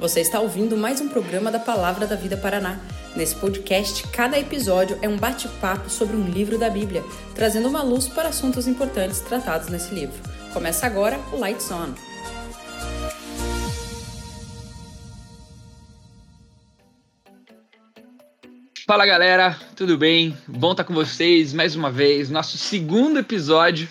Você está ouvindo mais um programa da Palavra da Vida Paraná. Nesse podcast, cada episódio é um bate-papo sobre um livro da Bíblia, trazendo uma luz para assuntos importantes tratados nesse livro. Começa agora o Lights On. Fala galera, tudo bem? Bom estar com vocês mais uma vez, nosso segundo episódio.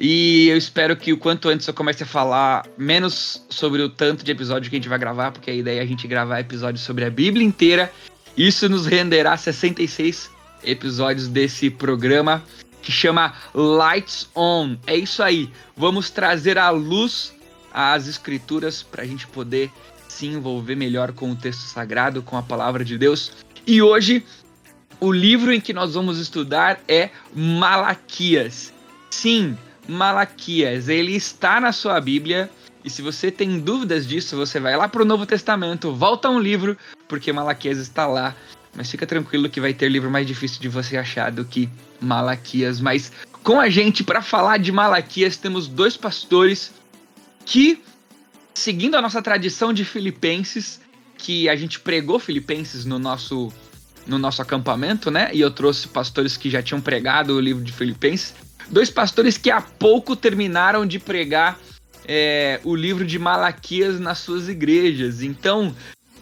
E eu espero que o quanto antes eu comece a falar menos sobre o tanto de episódio que a gente vai gravar, porque a ideia é a gente gravar episódios sobre a Bíblia inteira. Isso nos renderá 66 episódios desse programa que chama Lights On. É isso aí. Vamos trazer à luz as escrituras para a gente poder se envolver melhor com o texto sagrado, com a palavra de Deus. E hoje, o livro em que nós vamos estudar é Malaquias. Sim, Malaquias. Ele está na sua Bíblia. E se você tem dúvidas disso, você vai lá para o Novo Testamento, volta um livro, porque Malaquias está lá. Mas fica tranquilo que vai ter livro mais difícil de você achar do que Malaquias. Mas com a gente, para falar de Malaquias, temos dois pastores que, seguindo a nossa tradição de Filipenses, que a gente pregou Filipenses no nosso no nosso acampamento, né? E eu trouxe pastores que já tinham pregado o livro de Filipenses. Dois pastores que há pouco terminaram de pregar é, o livro de Malaquias nas suas igrejas. Então,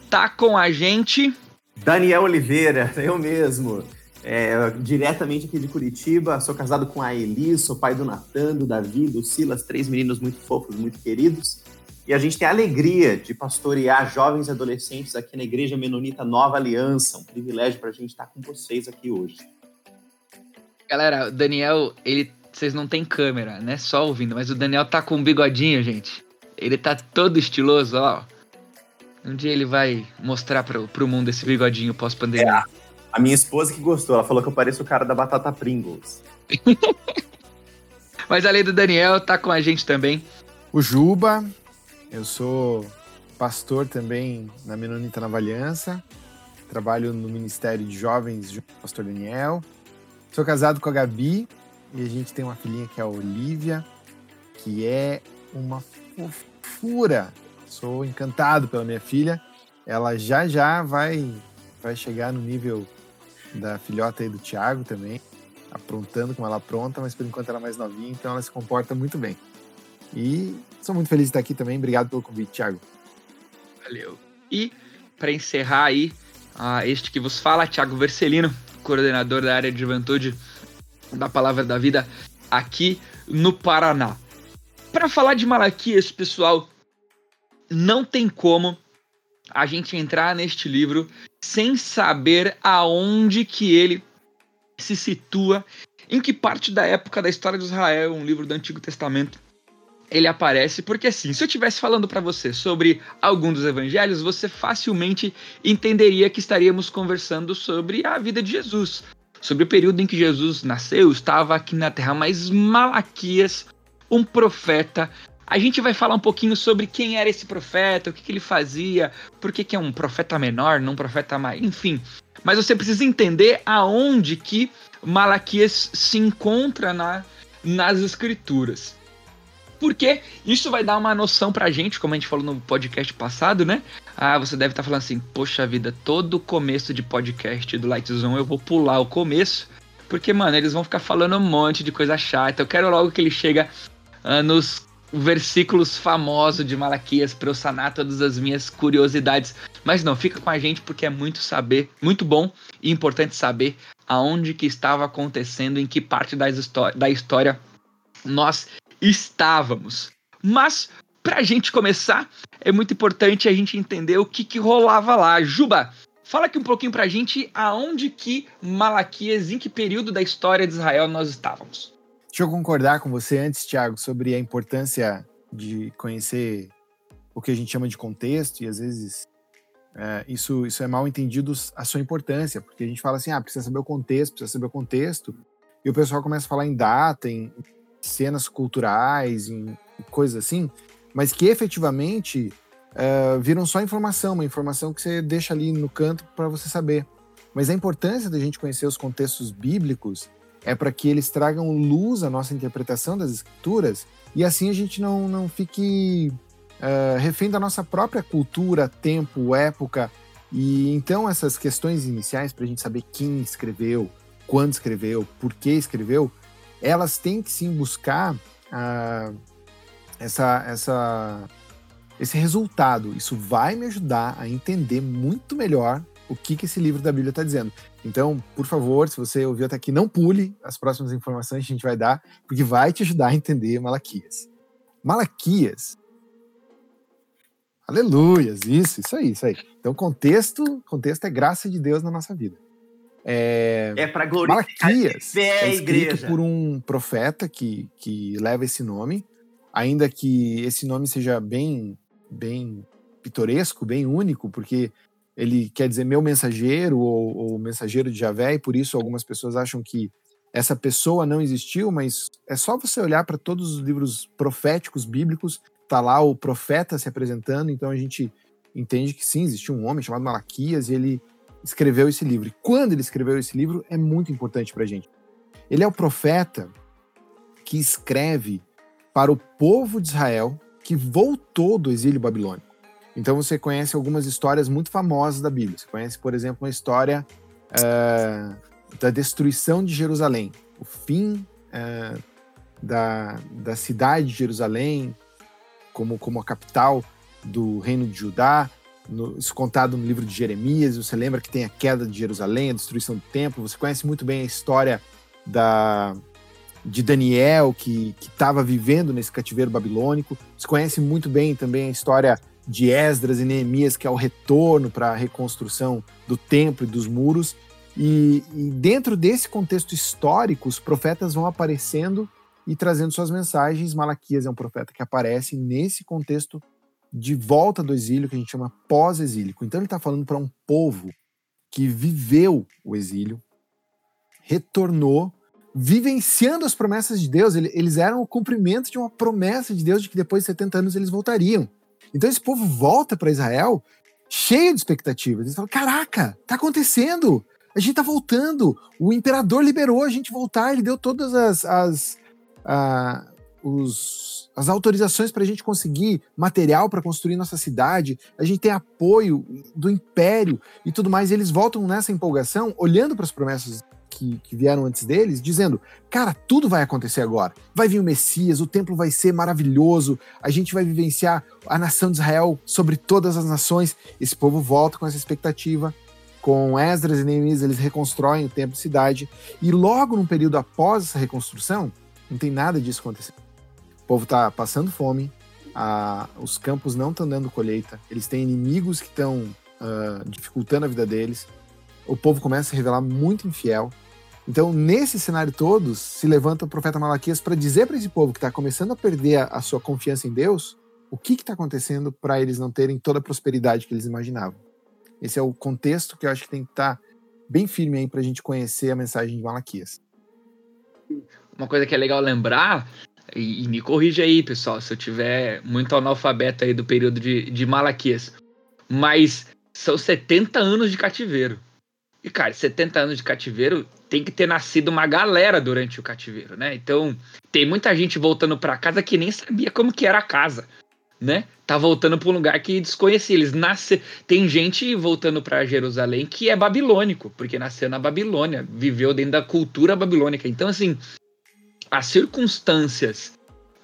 tá com a gente. Daniel Oliveira, eu mesmo. É, diretamente aqui de Curitiba, sou casado com a Eli, sou pai do Natan, do Davi, do Silas, três meninos muito fofos, muito queridos. E a gente tem a alegria de pastorear jovens e adolescentes aqui na Igreja Menonita Nova Aliança. Um privilégio para a gente estar com vocês aqui hoje. Galera, o Daniel, ele. Vocês não tem câmera, né? Só ouvindo, mas o Daniel tá com um bigodinho, gente. Ele tá todo estiloso, ó. Um dia ele vai mostrar pro, pro mundo esse bigodinho pós-pandemia. É, a minha esposa que gostou, ela falou que eu pareço o cara da batata Pringles. mas além do Daniel, tá com a gente também. O Juba, eu sou pastor também na Menonita Nova Aliança. Trabalho no Ministério de Jovens junto com o pastor Daniel. Sou casado com a Gabi e a gente tem uma filhinha que é a Olivia, que é uma fofura. Sou encantado pela minha filha. Ela já já vai vai chegar no nível da filhota aí do Thiago também, aprontando como ela apronta, mas por enquanto ela é mais novinha, então ela se comporta muito bem. E sou muito feliz de estar aqui também. Obrigado pelo convite, Thiago. Valeu. E para encerrar aí, uh, este que vos fala, Thiago Vercelino, coordenador da área de juventude da Palavra da Vida aqui no Paraná. Para falar de Malaquias, pessoal, não tem como a gente entrar neste livro sem saber aonde que ele se situa, em que parte da época da história de Israel, um livro do Antigo Testamento, ele aparece porque assim, se eu estivesse falando para você sobre algum dos evangelhos, você facilmente entenderia que estaríamos conversando sobre a vida de Jesus, sobre o período em que Jesus nasceu, estava aqui na terra, mas Malaquias, um profeta, a gente vai falar um pouquinho sobre quem era esse profeta, o que, que ele fazia, por que, que é um profeta menor, não um profeta mais, enfim. Mas você precisa entender aonde que Malaquias se encontra na, nas escrituras porque isso vai dar uma noção pra gente, como a gente falou no podcast passado, né? Ah, você deve estar tá falando assim, poxa vida, todo começo de podcast do Light Zone eu vou pular o começo, porque, mano, eles vão ficar falando um monte de coisa chata. Eu quero logo que ele chega ah, nos versículos famosos de Malaquias para eu sanar todas as minhas curiosidades. Mas não, fica com a gente porque é muito saber, muito bom e importante saber aonde que estava acontecendo, em que parte da história nós estávamos. Mas, para a gente começar, é muito importante a gente entender o que, que rolava lá. Juba, fala aqui um pouquinho para a gente aonde que Malaquias, em que período da história de Israel nós estávamos. Deixa eu concordar com você antes, Tiago, sobre a importância de conhecer o que a gente chama de contexto e às vezes é, isso, isso é mal entendido a sua importância, porque a gente fala assim, ah, precisa saber o contexto, precisa saber o contexto, e o pessoal começa a falar em data, em cenas culturais, em coisas assim, mas que efetivamente uh, viram só informação, uma informação que você deixa ali no canto para você saber. Mas a importância da gente conhecer os contextos bíblicos é para que eles tragam luz à nossa interpretação das escrituras e assim a gente não, não fique uh, refém da nossa própria cultura, tempo, época. E então essas questões iniciais para a gente saber quem escreveu, quando escreveu, por que escreveu, elas têm que sim buscar uh, essa, essa, esse resultado. Isso vai me ajudar a entender muito melhor o que, que esse livro da Bíblia está dizendo. Então, por favor, se você ouviu até aqui, não pule as próximas informações que a gente vai dar, porque vai te ajudar a entender Malaquias. Malaquias. Aleluias, isso, isso aí, isso aí. Então, contexto, contexto é graça de Deus na nossa vida. É, é para glorificar Malaquias. é escrito por um profeta que, que leva esse nome, ainda que esse nome seja bem, bem pitoresco, bem único, porque ele quer dizer meu mensageiro ou, ou mensageiro de Javé, e por isso algumas pessoas acham que essa pessoa não existiu, mas é só você olhar para todos os livros proféticos bíblicos, tá lá o profeta se apresentando, então a gente entende que sim, existiu um homem chamado Malaquias e ele escreveu esse livro. E quando ele escreveu esse livro é muito importante para a gente. Ele é o profeta que escreve para o povo de Israel que voltou do exílio babilônico. Então você conhece algumas histórias muito famosas da Bíblia. Você conhece, por exemplo, uma história uh, da destruição de Jerusalém, o fim uh, da, da cidade de Jerusalém como, como a capital do reino de Judá, no, isso contado no livro de Jeremias. Você lembra que tem a queda de Jerusalém, a destruição do templo. Você conhece muito bem a história da, de Daniel, que estava vivendo nesse cativeiro babilônico. Você conhece muito bem também a história de Esdras e Neemias, que é o retorno para a reconstrução do templo e dos muros. E, e, dentro desse contexto histórico, os profetas vão aparecendo e trazendo suas mensagens. Malaquias é um profeta que aparece nesse contexto de volta do exílio, que a gente chama pós-exílico. Então ele está falando para um povo que viveu o exílio, retornou, vivenciando as promessas de Deus. Eles eram o cumprimento de uma promessa de Deus de que depois de 70 anos eles voltariam. Então esse povo volta para Israel cheio de expectativas. Eles falam: caraca, tá acontecendo! A gente tá voltando. O imperador liberou a gente voltar, ele deu todas as, as, a, os, as autorizações para a gente conseguir material para construir nossa cidade, a gente tem apoio do império e tudo mais. E eles voltam nessa empolgação, olhando para as promessas que, que, vieram antes deles, dizendo: cara, tudo vai acontecer agora. Vai vir o Messias, o templo vai ser maravilhoso, a gente vai vivenciar a nação de Israel sobre todas as nações. Esse povo volta com essa expectativa. Com Esdras e Neemias, eles reconstroem o templo e cidade. E logo num período após essa reconstrução, não tem nada disso acontecendo. O povo está passando fome, a, os campos não estão dando colheita, eles têm inimigos que estão uh, ah, dificultando a vida deles. O povo começa a revelar muito infiel, então, nesse cenário todo, se levanta o profeta Malaquias para dizer para esse povo que está começando a perder a, a, sua confiança em Deus, o que está acontecendo para eles não terem toda a prosperidade que eles imaginavam. Esse é o contexto que eu acho que tem que estar tá bem firme aí para a gente conhecer a mensagem de Malaquias. Uma coisa que é legal lembrar, e, e me corrija aí, pessoal, se eu tiver muito analfabeto aí do período de, de Malaquias, mas são 70 anos de cativeiro. E, cara, 70 anos de cativeiro tem que ter nascido uma galera durante o cativeiro, né? Então, tem muita gente voltando para casa que nem sabia como que era a casa, né? Tá voltando para um lugar que desconhecia. Eles nasce... Tem gente voltando para Jerusalém que é babilônico, porque nasceu na Babilônia, viveu dentro da cultura babilônica. Então, assim, as circunstâncias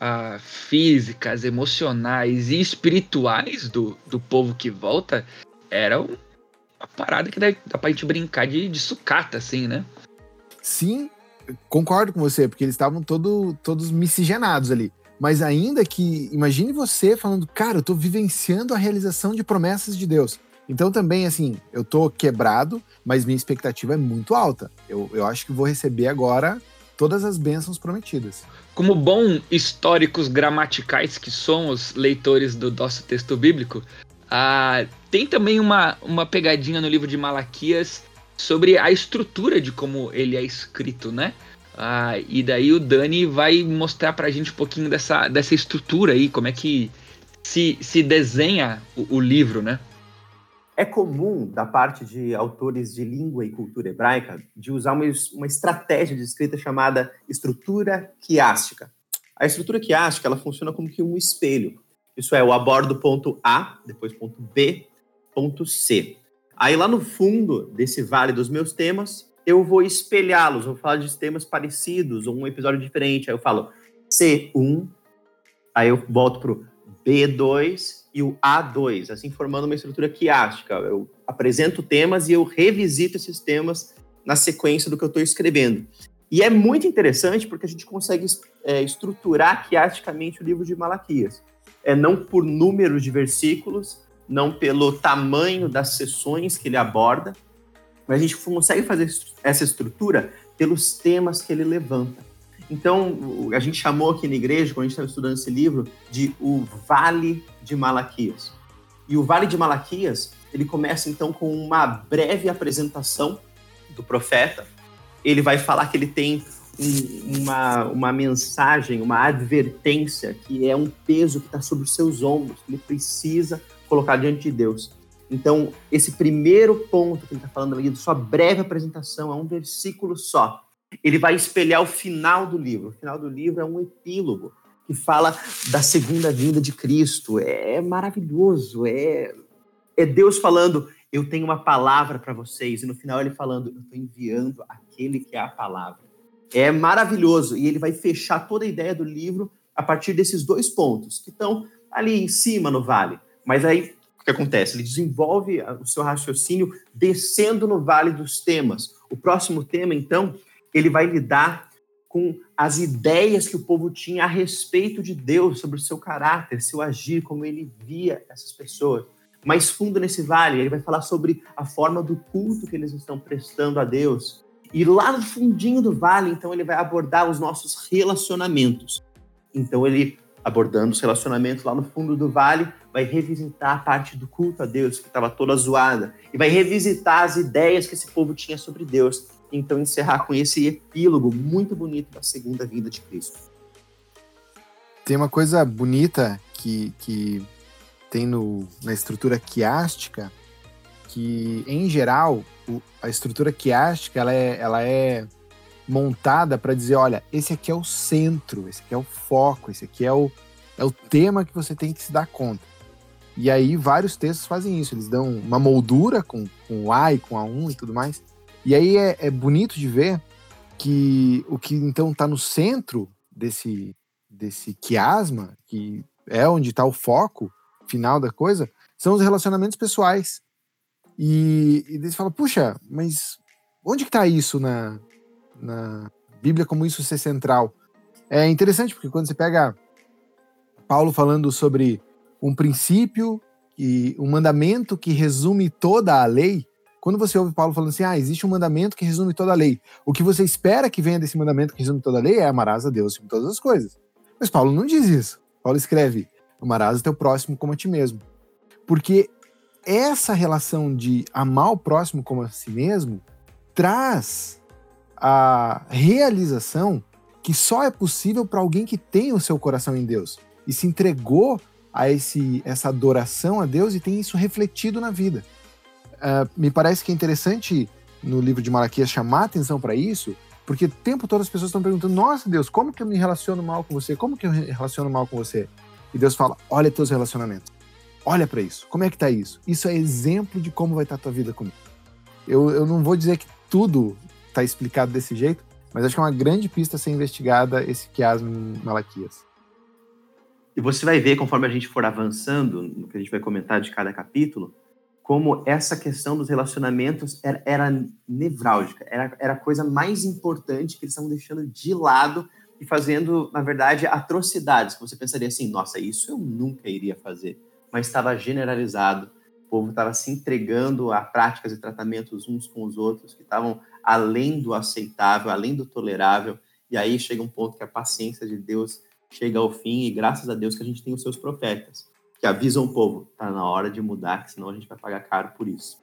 ah, físicas, emocionais e espirituais do, do povo que volta eram uma parada que dá, dá pra gente brincar de, de sucata, assim, né? Sim, concordo com você, porque eles estavam todo, todos miscigenados ali. Mas ainda que, imagine você falando, cara, eu tô vivenciando a realização de promessas de Deus. Então também, assim, eu tô quebrado, mas minha expectativa é muito alta. Eu, eu acho que vou receber agora todas as bênçãos prometidas. Como bons históricos gramaticais que somos, leitores do nosso texto bíblico, ah, tem também uma, uma pegadinha no livro de Malaquias sobre a estrutura de como ele é escrito, né? Ah, e daí o Dani vai mostrar pra gente um pouquinho dessa, dessa estrutura aí, como é que se, se desenha o, o livro, né? É comum, da parte de autores de língua e cultura hebraica, de usar uma, uma estratégia de escrita chamada estrutura quiástica. A estrutura quiástica ela funciona como que um espelho. Isso é, eu abordo ponto A, depois ponto B, ponto C. Aí lá no fundo desse vale dos meus temas, eu vou espelhá-los, vou falar de temas parecidos, ou um episódio diferente. Aí eu falo C1, aí eu volto pro B2 e o A2, assim formando uma estrutura quiástica. Eu apresento temas e eu revisito esses temas na sequência do que eu estou escrevendo. E é muito interessante porque a gente consegue é, estruturar quiasticamente o livro de Malaquias. É não por número de versículos, não pelo tamanho das sessões que ele aborda, mas a gente consegue fazer essa estrutura pelos temas que ele levanta. Então, a gente chamou aqui na igreja, quando a gente estava estudando esse livro, de o Vale de Malaquias. E o Vale de Malaquias, ele começa então com uma breve apresentação do profeta. Ele vai falar que ele tem um, uma, uma mensagem, uma advertência, que é um peso que está sobre os seus ombros, que ele precisa colocar diante de Deus. Então, esse primeiro ponto que ele está falando ali, de sua breve apresentação, é um versículo só. Ele vai espelhar o final do livro. O final do livro é um epílogo que fala da segunda vinda de Cristo. É maravilhoso. É, é Deus falando: Eu tenho uma palavra para vocês. E no final ele falando: Eu estou enviando aquele que é a palavra. É maravilhoso. E ele vai fechar toda a ideia do livro a partir desses dois pontos, que estão ali em cima no vale. Mas aí o que acontece? Ele desenvolve o seu raciocínio descendo no vale dos temas. O próximo tema, então, ele vai lidar com as ideias que o povo tinha a respeito de Deus, sobre o seu caráter, seu agir, como ele via essas pessoas. Mais fundo nesse vale, ele vai falar sobre a forma do culto que eles estão prestando a Deus. E lá no fundinho do vale, então, ele vai abordar os nossos relacionamentos. Então, ele abordando os relacionamentos lá no fundo do vale, vai revisitar a parte do culto a Deus, que estava toda zoada, e vai revisitar as ideias que esse povo tinha sobre Deus. Então, encerrar com esse epílogo muito bonito da segunda vinda de Cristo. Tem uma coisa bonita que, que tem no, na estrutura quiástica, que, em geral, o, a estrutura quiástica ela é, ela é montada para dizer, olha, esse aqui é o centro, esse aqui é o foco, esse aqui é o, é o tema que você tem que se dar conta. E aí vários textos fazem isso, eles dão uma moldura com, com o A e com a 1 e tudo mais. E aí é, é bonito de ver que o que então está no centro desse, desse quiasma, que é onde está o foco final da coisa, são os relacionamentos pessoais. E, e eles falam, puxa, mas onde que está isso na, na Bíblia como isso ser central. É interessante porque quando você pega Paulo falando sobre um princípio e um mandamento que resume toda a lei, quando você ouve Paulo falando assim, ah, existe um mandamento que resume toda a lei, o que você espera que venha desse mandamento que resume toda a lei é amarás a Deus em todas as coisas. Mas Paulo não diz isso. Paulo escreve, amarás o teu próximo como a ti mesmo. Porque essa relação de amar o próximo como a si mesmo traz a realização que só é possível para alguém que tem o seu coração em Deus e se entregou a esse, essa adoração a Deus e tem isso refletido na vida. Uh, me parece que é interessante no livro de Malaquias chamar atenção para isso, porque o tempo todo as pessoas estão perguntando: Nossa Deus, como que eu me relaciono mal com você? Como que eu me relaciono mal com você? E Deus fala: Olha teus relacionamentos. Olha para isso. Como é que tá isso? Isso é exemplo de como vai estar tá a tua vida comigo. Eu, eu não vou dizer que tudo está explicado desse jeito, mas acho que é uma grande pista a ser investigada esse quiasmo em Malaquias. E você vai ver, conforme a gente for avançando, no que a gente vai comentar de cada capítulo, como essa questão dos relacionamentos era, era nevrálgica, era, era a coisa mais importante que eles estavam deixando de lado e fazendo, na verdade, atrocidades, você pensaria assim, nossa, isso eu nunca iria fazer, mas estava generalizado, o povo estava se entregando a práticas e tratamentos uns com os outros que estavam além do aceitável, além do tolerável, e aí chega um ponto que a paciência de Deus chega ao fim, e graças a Deus que a gente tem os seus profetas, que avisam o povo, tá na hora de mudar, senão a gente vai pagar caro por isso.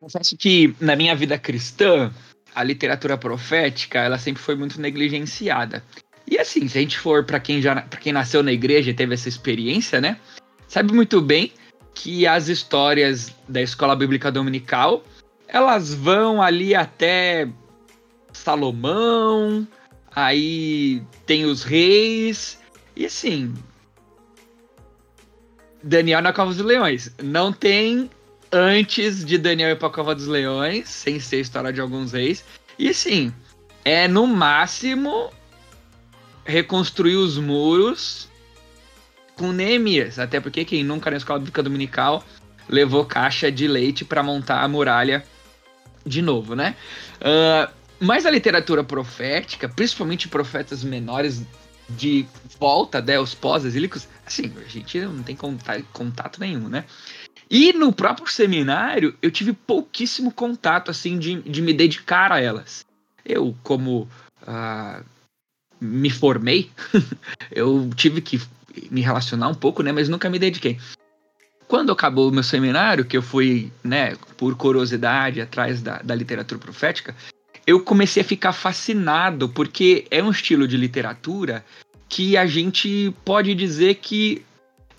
Confesso que na minha vida cristã, a literatura profética, ela sempre foi muito negligenciada. E assim, se a gente for para quem já para quem nasceu na igreja e teve essa experiência, né? Sabe muito bem que as histórias da escola bíblica dominical elas vão ali até Salomão, aí tem os reis, e assim. Daniel na Cova dos Leões. Não tem antes de Daniel ir pra Cova dos Leões, sem ser história de alguns reis. E sim, é no máximo reconstruir os muros com Neemias. Até porque quem nunca na escola bíblica dominical levou caixa de leite para montar a muralha de novo, né? Uh, mas a literatura profética, principalmente profetas menores de volta, né, os pós-exílicos, assim, a gente não tem contato, nenhum, né? E no próprio seminário, eu tive pouquíssimo contato, assim, de, de me dedicar a elas. Eu, como uh, me formei, eu tive que me relacionar um pouco, né? Mas nunca me dediquei. Quando acabou o meu seminário, que eu fui, né, por curiosidade, atrás da, da literatura profética, eu comecei a ficar fascinado, porque é um estilo de literatura que a gente pode dizer que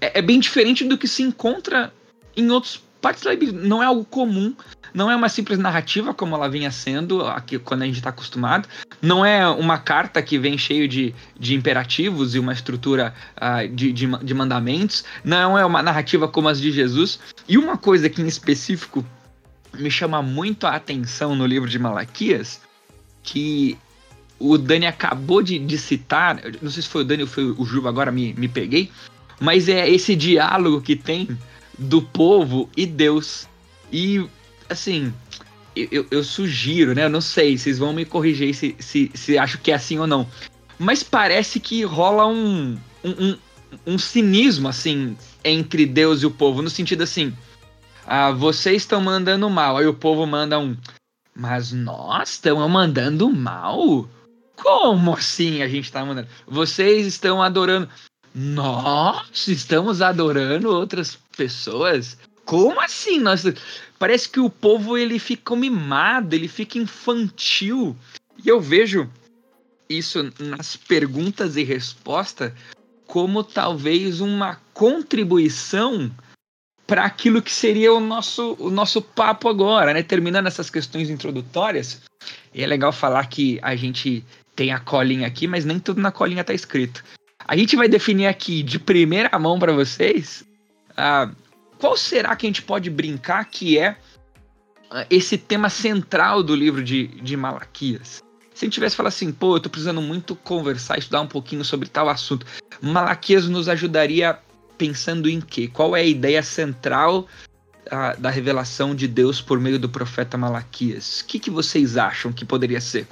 é, é bem diferente do que se encontra em outros partes da Bíblia. Não é algo comum, não é uma simples narrativa como ela vinha sendo aqui quando a gente está acostumado. Não é uma carta que vem cheio de, de imperativos e uma estrutura uh, de, de, de mandamentos. Não é uma narrativa como as de Jesus. E uma coisa que em específico me chama muito a atenção no livro de Malaquias, que o Dani acabou de, de citar, não sei se foi o Dani ou foi o Juba, agora me, me peguei, mas é esse diálogo que tem do povo e Deus. E, assim, eu, eu sugiro, né? Eu não sei, vocês vão me corrigir se, se, se acho que é assim ou não. Mas parece que rola um, um, um, um cinismo, assim, entre Deus e o povo, no sentido assim ah, vocês estão mandando mal. Aí o povo manda um, mas nós estamos mandando mal? Como assim a gente está mandando? Vocês estão adorando. Nós estamos adorando outras pessoas? Como assim? Nós... Parece que o povo ele fica mimado, ele fica infantil. E eu vejo isso nas perguntas e respostas como talvez uma contribuição para aquilo que seria o nosso, o nosso papo agora, né? Terminando essas questões introdutórias. E é legal falar que a gente tem a colinha aqui, mas nem tudo na colinha está escrito. A gente vai definir aqui de primeira mão para vocês uh, qual será que a gente pode brincar que é uh, esse tema central do livro de, de Malaquias. Se a gente tivesse falado assim, pô, eu tô precisando muito conversar, estudar um pouquinho sobre tal assunto, Malaquias nos ajudaria pensando em quê? Qual é a ideia central a, da revelação de Deus por meio do profeta Malaquias? O que, que vocês acham que poderia ser?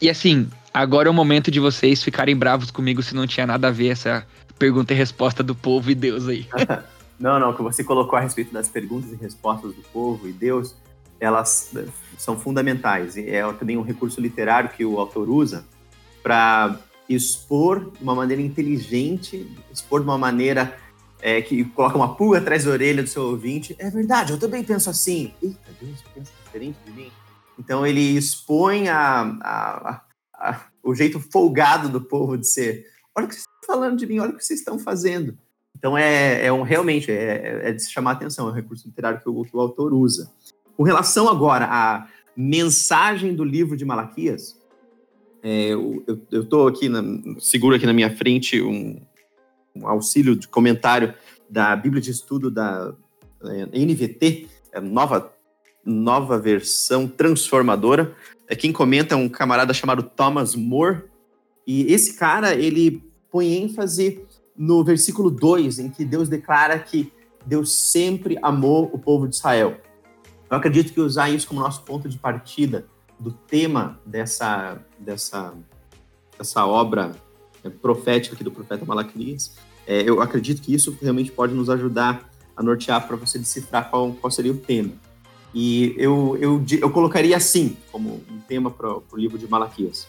E assim, agora é o momento de vocês ficarem bravos comigo se não tinha nada a ver essa pergunta e resposta do povo e Deus aí. não, não, que você colocou a respeito das perguntas e respostas do povo e Deus, elas são fundamentais. É também um recurso literário que o autor usa para expor de uma maneira inteligente, expor de uma maneira é, que coloca uma pulga atrás da orelha do seu ouvinte. É verdade, eu também penso assim. Eita, Deus pensa diferente de mim. Então ele expõe a, a, a, o jeito folgado do povo de ser. Olha o que vocês estão falando de mim, olha o que vocês estão fazendo. Então é, é um, realmente é, é, de se chamar a atenção, é um recurso literário que o, que o autor usa. Com relação agora à mensagem do livro de Malaquias, é, eu estou aqui, na, seguro aqui na minha frente um, um, auxílio de comentário da Bíblia de Estudo da é, NVT, é, nova, nova versão transformadora. É, quem comenta é um camarada chamado Thomas Moore, e esse cara, ele põe ênfase no versículo 2, em que Deus declara que Deus sempre amou o povo de Israel. Eu acredito que usar isso como nosso ponto de partida do tema dessa, dessa, dessa obra é, profética aqui do profeta Malaquias, é, eu acredito que isso realmente pode nos ajudar a nortear para você decifrar qual, qual seria o tema. E eu, eu, eu colocaria assim, como um tema para o livro de Malaquias.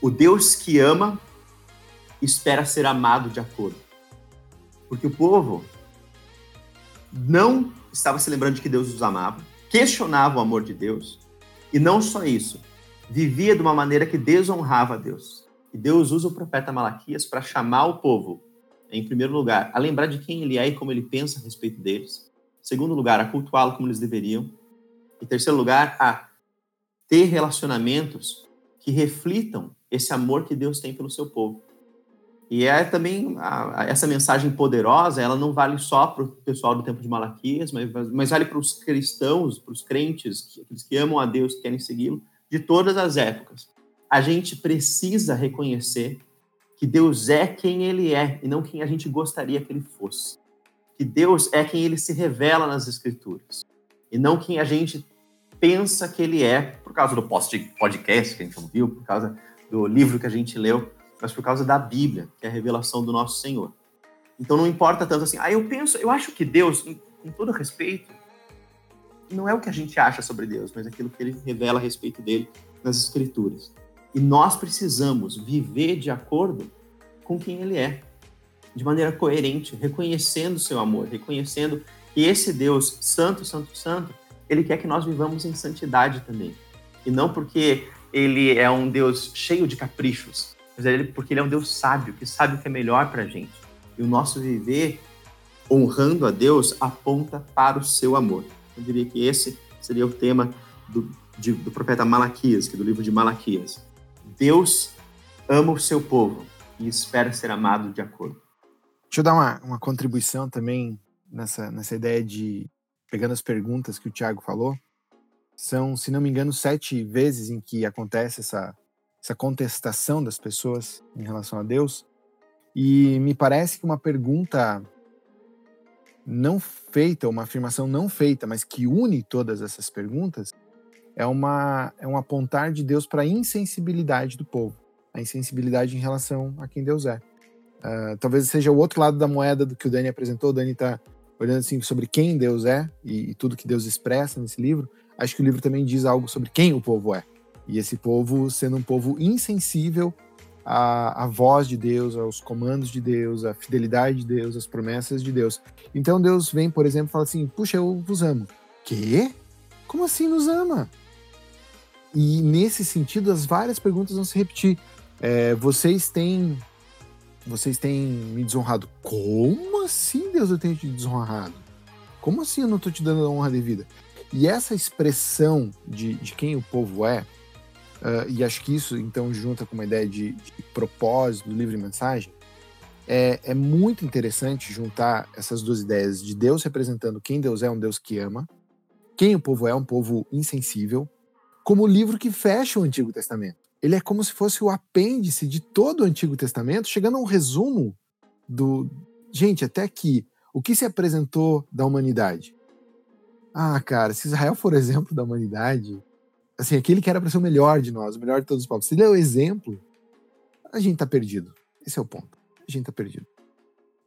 O Deus que ama espera ser amado de acordo. Porque o povo não estava se lembrando de que Deus os amava, questionava o amor de Deus, e não só isso, vivia de uma maneira que desonrava a Deus. E Deus usa o profeta Malaquias para chamar o povo, em primeiro lugar, a lembrar de quem ele é e como ele pensa a respeito deles. Segundo lugar, a cultuá-lo como eles deveriam. Em terceiro lugar, a ter relacionamentos que reflitam esse amor que Deus tem pelo seu povo. E é também a, essa mensagem poderosa, ela não vale só para o pessoal do tempo de Malaquias, mas, mas vale para os cristãos, para os crentes, aqueles que amam a Deus, que querem segui-lo, de todas as épocas. A gente precisa reconhecer que Deus é quem Ele é e não quem a gente gostaria que Ele fosse. Que Deus é quem Ele se revela nas Escrituras e não quem a gente pensa que Ele é, por causa do podcast que a gente ouviu, por causa do livro que a gente leu mas por causa da Bíblia, que é a revelação do nosso Senhor. Então não importa tanto assim. Ah, eu penso, eu acho que Deus, com todo respeito, não é o que a gente acha sobre Deus, mas aquilo que ele revela a respeito dele nas Escrituras. E nós precisamos viver de acordo com quem ele é, de maneira coerente, reconhecendo seu amor, reconhecendo que esse Deus santo, santo, santo, ele quer que nós vivamos em santidade também. E não porque ele é um Deus cheio de caprichos, mas ele, porque ele é um Deus sábio, que sabe o que é melhor para a gente. E o nosso viver honrando a Deus aponta para o seu amor. Eu diria que esse seria o tema do, de, do profeta Malaquias, que é do livro de Malaquias. Deus ama o seu povo e espera ser amado de acordo. Deixa eu dar uma, uma contribuição também nessa, nessa ideia de, pegando as perguntas que o Tiago falou, são, se não me engano, sete vezes em que acontece essa, essa contestação das pessoas em relação a Deus. E me parece que uma pergunta não feita, uma afirmação não feita, mas que une todas essas perguntas, é, uma, é um apontar de Deus para a insensibilidade do povo, a insensibilidade em relação a quem Deus é. Uh, talvez seja o outro lado da moeda do que o Dani apresentou. O Dani está olhando assim sobre quem Deus é e, e tudo que Deus expressa nesse livro. Acho que o livro também diz algo sobre quem o povo é. E esse povo sendo um povo insensível à, à voz de Deus, aos comandos de Deus, à fidelidade de Deus, às promessas de Deus. Então Deus vem, por exemplo, e fala assim: Puxa, eu vos amo. Quê? Como assim nos ama? E nesse sentido, as várias perguntas vão se repetir. É, vocês têm. Vocês têm me desonrado. Como assim, Deus, eu tenho te desonrado? Como assim eu não estou te dando a honra devida? E essa expressão de, de quem o povo é, Uh, e acho que isso, então, junta com uma ideia de, de propósito do livro e mensagem, é, é, muito interessante juntar essas duas ideias de Deus representando quem Deus é, um Deus que ama, quem o povo é, um povo insensível, como o livro que fecha o Antigo Testamento. Ele é como se fosse o apêndice de todo o Antigo Testamento, chegando a um resumo do. Gente, até aqui, o que se apresentou da humanidade? Ah, cara, se Israel for exemplo da humanidade, assim, aquele que era para ser o melhor de nós, o melhor de todos os povos. Se ele é o exemplo, a gente tá perdido. Esse é o ponto. A gente tá perdido.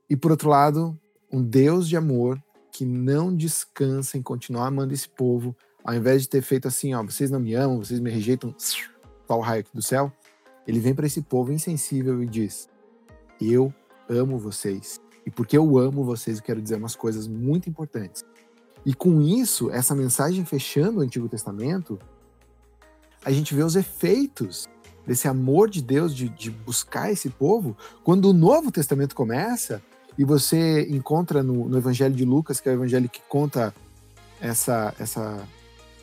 E por outro lado, um Deus de amor que não descansa em continuar amando esse povo, ao invés de ter feito assim, ó, vocês não me amam, vocês me rejeitam, qual raio aqui do céu, ele vem para esse povo insensível e diz: Eu amo vocês. E porque eu amo vocês, eu quero dizer umas coisas muito importantes. E com isso, essa mensagem fechando o Antigo Testamento, a gente vê os efeitos desse amor de Deus de, de buscar esse povo, quando o Novo Testamento começa e você encontra no, no, Evangelho de Lucas, que é o evangelho que conta essa, essa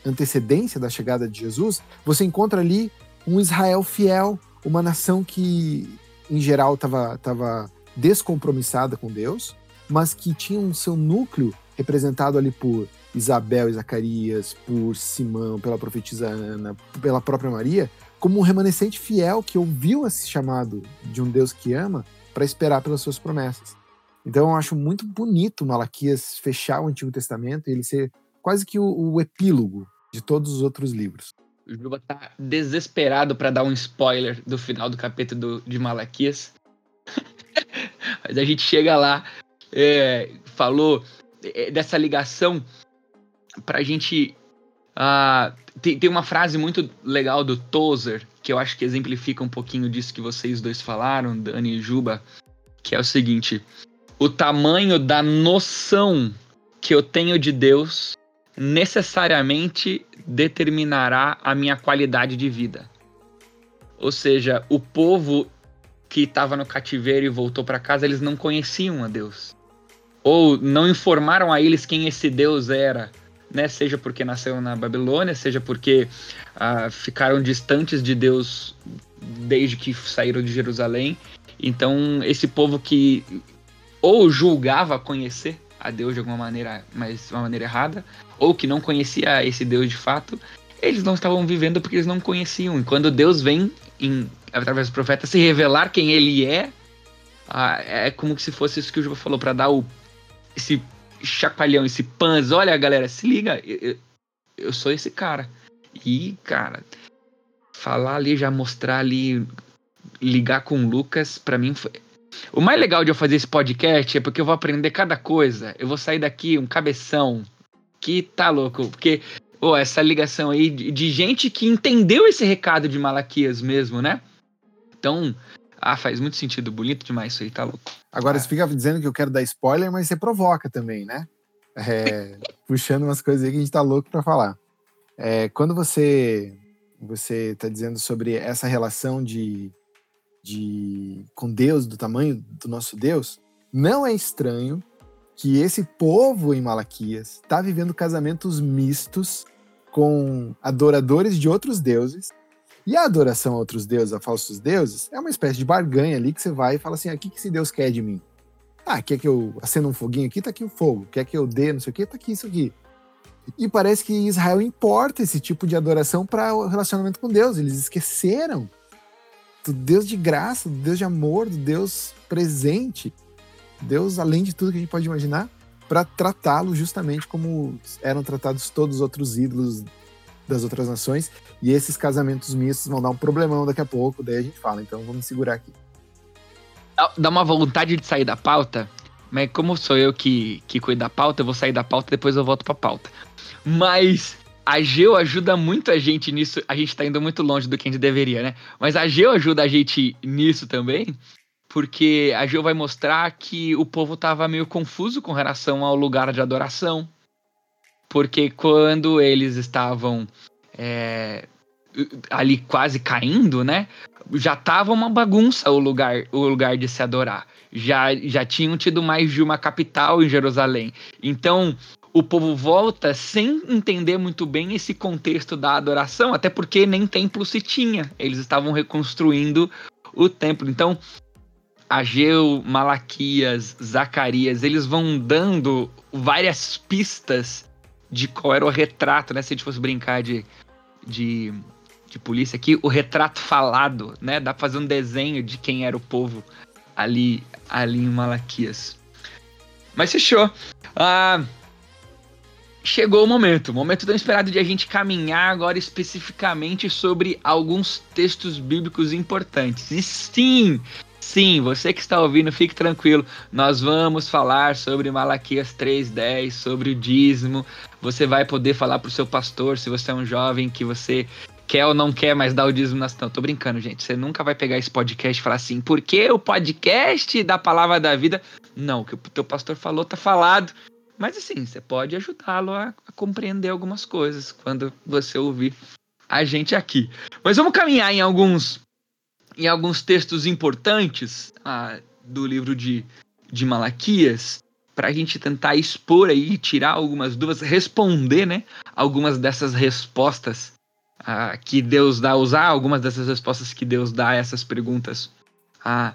antecedência da chegada de Jesus, você encontra ali um Israel fiel, uma nação que, em geral, estava tava descompromissada com Deus, mas que tinha um seu núcleo representado ali por Isabel e Zacarias, por Simão, pela profetisa Ana, pela própria Maria, como um remanescente fiel que ouviu esse chamado de um Deus que ama para esperar pelas suas promessas. Então eu acho muito bonito Malaquias fechar o Antigo Testamento e ele ser quase que o, o epílogo de todos os outros livros. O Juba tá desesperado para dar um spoiler do final do capítulo de Malaquias. Mas a gente chega lá, é, falou é, dessa ligação pra gente. Uh, tem, tem uma frase muito legal do Tozer, que eu acho que exemplifica um pouquinho disso que vocês dois falaram, Dani e Juba, que é o seguinte: o tamanho da noção que eu tenho de Deus necessariamente determinará a minha qualidade de vida. Ou seja, o povo que estava no cativeiro e voltou para casa, eles não conheciam a Deus. Ou não informaram a eles quem esse Deus era né? Seja porque nasceram na Babilônia, seja porque ah, ficaram distantes de Deus desde que saíram de Jerusalém. Então, esse povo que ou julgava conhecer a Deus de alguma maneira, mas de uma maneira errada, ou que não conhecia esse Deus de fato, eles não estavam vivendo porque eles não conheciam. E quando Deus vem, em, através do profeta, se revelar quem ele é, ah, é como se fosse isso que o Juba falou, para dar o, esse chacoalhão, esse pans. Olha, galera, se liga, eu, eu sou esse cara. E, cara, falar ali, já mostrar ali, ligar com Lucas, para mim foi. O mais legal de eu fazer esse podcast é porque eu vou aprender cada coisa. Eu vou sair daqui um cabeção que tá louco. Porque, oh, essa ligação aí de, de gente que entendeu esse recado de Malaquias mesmo, né? Então, ah, faz muito sentido. Bonito demais isso aí, tá louco. Agora, ah. você fica dizendo que eu quero dar spoiler, mas você provoca também, né? É, puxando umas coisas aí que a gente tá louco pra falar. É, quando você você está dizendo sobre essa relação de, de com Deus, do tamanho do nosso Deus, não é estranho que esse povo em Malaquias está vivendo casamentos mistos com adoradores de outros deuses. E a adoração a outros deuses, a falsos deuses, é uma espécie de barganha ali que você vai e fala assim: ah, o que, que esse Deus quer de mim? Ah, quer que eu acenda um foguinho aqui? Tá aqui o fogo. Quer que eu dê não sei o que? Tá aqui isso aqui. E parece que Israel importa esse tipo de adoração para o relacionamento com Deus. Eles esqueceram do Deus de graça, do Deus de amor, do Deus presente, Deus além de tudo que a gente pode imaginar, para tratá-lo justamente como eram tratados todos os outros ídolos das outras nações. E esses casamentos mistos vão dar um problemão daqui a pouco, daí a gente fala. Então vamos segurar aqui. Dá uma vontade de sair da pauta, mas como sou eu que, que cuido da pauta, eu vou sair da pauta e depois eu volto pra pauta. Mas a Geo ajuda muito a gente nisso. A gente tá indo muito longe do que a gente deveria, né? Mas a Geo ajuda a gente nisso também, porque a Geo vai mostrar que o povo tava meio confuso com relação ao lugar de adoração. Porque quando eles estavam é, ali quase caindo, né? Já tava uma bagunça o lugar, o lugar de se adorar. Já, já tinham tido mais de uma capital em Jerusalém. Então, o povo volta sem entender muito bem esse contexto da adoração, até porque nem templo se tinha. Eles estavam reconstruindo o templo. Então, Ageu, Malaquias, Zacarias, eles vão dando várias pistas de qual era o retrato, né? Se a gente fosse brincar de, de, de polícia aqui, o retrato falado, né? Dá pra fazer um desenho de quem era o povo ali, ali em Malaquias. Mas fechou. Ah, chegou o momento, o momento tão esperado de a gente caminhar agora especificamente sobre alguns textos bíblicos importantes. E sim, sim, você que está ouvindo, fique tranquilo, nós vamos falar sobre Malaquias 3:10, sobre o dízimo. Você vai poder falar para o seu pastor, se você é um jovem que você quer ou não quer mais dar o dízimo na Não, tô brincando, gente. Você nunca vai pegar esse podcast e falar assim, por que o podcast da palavra da vida? Não, o que o teu pastor falou tá falado. Mas assim, você pode ajudá-lo a, a, compreender algumas coisas quando você ouvir a gente aqui. Mas vamos caminhar em alguns, em alguns textos importantes ah, do livro de, de Malaquias para a gente tentar expor aí, tirar algumas dúvidas, responder, né? Algumas dessas respostas ah, que Deus dá, usar algumas dessas respostas que Deus dá a essas perguntas ah,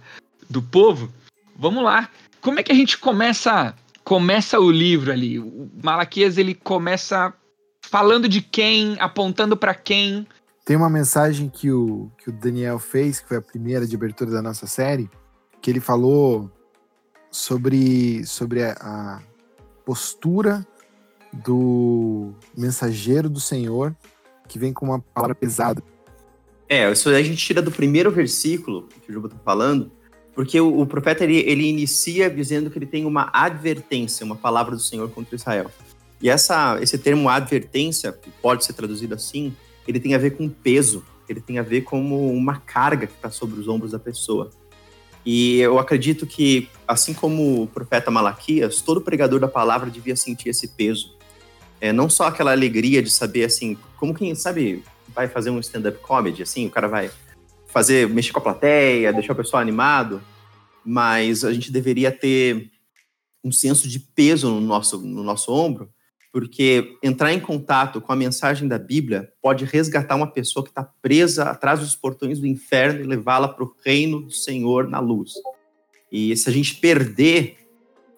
do povo. Vamos lá. Como é que a gente começa começa o livro ali. O Malaquias ele começa falando de quem, apontando para quem. Tem uma mensagem que o, que o Daniel fez, que foi a primeira de abertura da nossa série, que ele falou sobre, sobre a, a postura do mensageiro do Senhor que vem com uma palavra pesada. É, isso a gente tira do primeiro versículo que o Juba está falando, porque o, o profeta ele, ele inicia dizendo que ele tem uma advertência, uma palavra do Senhor contra Israel. E essa, esse termo advertência, que pode ser traduzido assim, ele tem a ver com peso, ele tem a ver como uma carga que está sobre os ombros da pessoa. E eu acredito que, assim como o profeta Malaquias, todo pregador da palavra devia sentir esse peso. É, não só aquela alegria de saber, assim, como quem, sabe, vai fazer um stand-up comedy, assim, o cara vai fazer, mexer com a plateia, deixar o pessoal animado, mas a gente deveria ter um senso de peso no nosso, no nosso ombro, porque entrar em contato com a mensagem da Bíblia pode resgatar uma pessoa que está presa atrás dos portões do inferno e levá-la para o reino do Senhor na luz. E se a gente perder,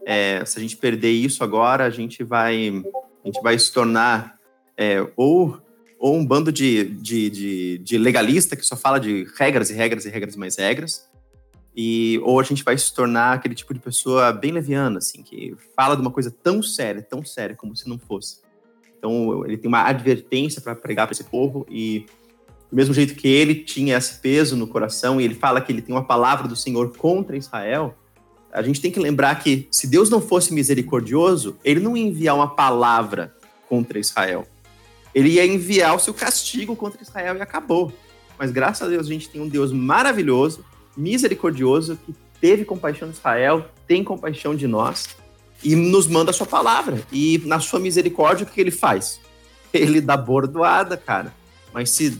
é, se a gente perder isso agora, a gente vai, a gente vai se tornar é, ou, ou um bando de, de, de, de legalista que só fala de regras e regras e regras mais regras, e ou a gente vai se tornar aquele tipo de pessoa bem leviana, assim, que fala de uma coisa tão séria, tão séria como se não fosse. Então ele tem uma advertência para pregar para esse povo e do mesmo jeito que ele tinha esse peso no coração e ele fala que ele tem uma palavra do Senhor contra Israel, a gente tem que lembrar que se Deus não fosse misericordioso, ele não ia enviar uma palavra contra Israel. Ele ia enviar o seu castigo contra Israel e acabou. Mas graças a Deus a gente tem um Deus maravilhoso misericordioso, que teve compaixão de Israel, tem compaixão de nós e nos manda a sua palavra. E na sua misericórdia, o que ele faz? Ele dá bordoada, cara. Mas se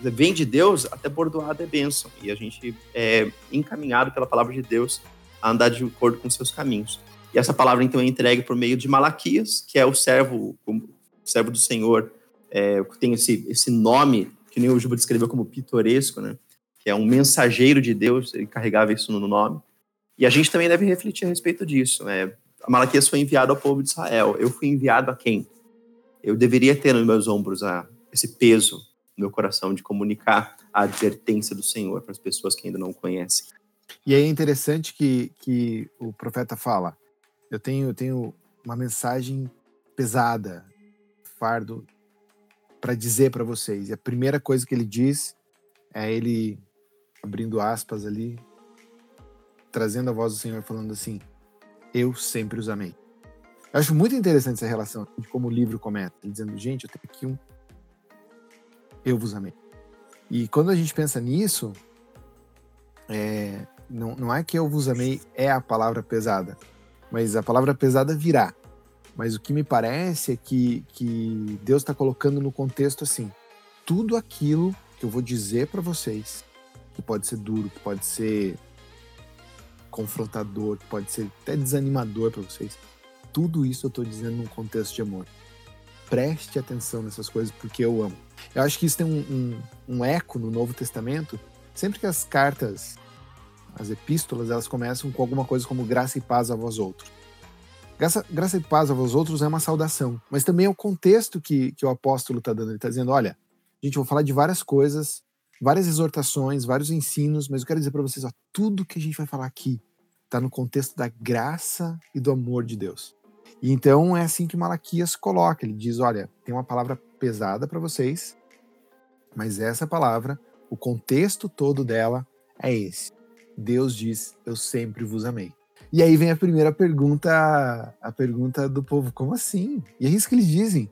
vem de Deus, até bordoada é bênção. E a gente é encaminhado pela palavra de Deus a andar de acordo com seus caminhos. E essa palavra, então, é entregue por meio de Malaquias, que é o servo, o servo do Senhor, é, tem esse, esse nome, que nem o Juba descreveu como pitoresco, né? que é um mensageiro de Deus, ele carregava isso no nome. E a gente também deve refletir a respeito disso. Né? A Malaquias foi enviado ao povo de Israel. Eu fui enviado a quem? Eu deveria ter nos meus ombros a, esse peso no meu coração de comunicar a advertência do Senhor para as pessoas que ainda não conhecem. E é interessante que, que o profeta fala: eu tenho, eu tenho uma mensagem pesada, fardo, para dizer para vocês. E a primeira coisa que ele diz é ele abrindo aspas ali, trazendo a voz do Senhor falando assim: Eu sempre os amei. Eu acho muito interessante essa relação de como o livro começa, dizendo: Gente, eu tenho aqui um. Eu vos amei. E quando a gente pensa nisso, é, não, não é que eu vos amei é a palavra pesada, mas a palavra pesada virá. Mas o que me parece é que, que Deus está colocando no contexto assim: tudo aquilo que eu vou dizer para vocês que pode ser duro, que pode ser confrontador, que pode ser até desanimador para vocês. Tudo isso eu estou dizendo num contexto de amor. Preste atenção nessas coisas porque eu amo. Eu acho que isso tem um, um, um eco no Novo Testamento. Sempre que as cartas, as epístolas, elas começam com alguma coisa como graça e paz a vós outros. Graça, graça e paz a vós outros é uma saudação, mas também é o contexto que, que o apóstolo está dando. Ele está dizendo: olha, gente, eu vou falar de várias coisas, várias exortações, vários ensinos, mas eu quero dizer para vocês, ó, tudo que a gente vai falar aqui está no contexto da graça e do amor de Deus. E então é assim que Malaquias coloca, ele diz, olha, tem uma palavra pesada para vocês, mas essa palavra, o contexto todo dela é esse. Deus diz: "Eu sempre vos amei". E aí vem a primeira pergunta, a pergunta do povo, como assim? E é isso que eles dizem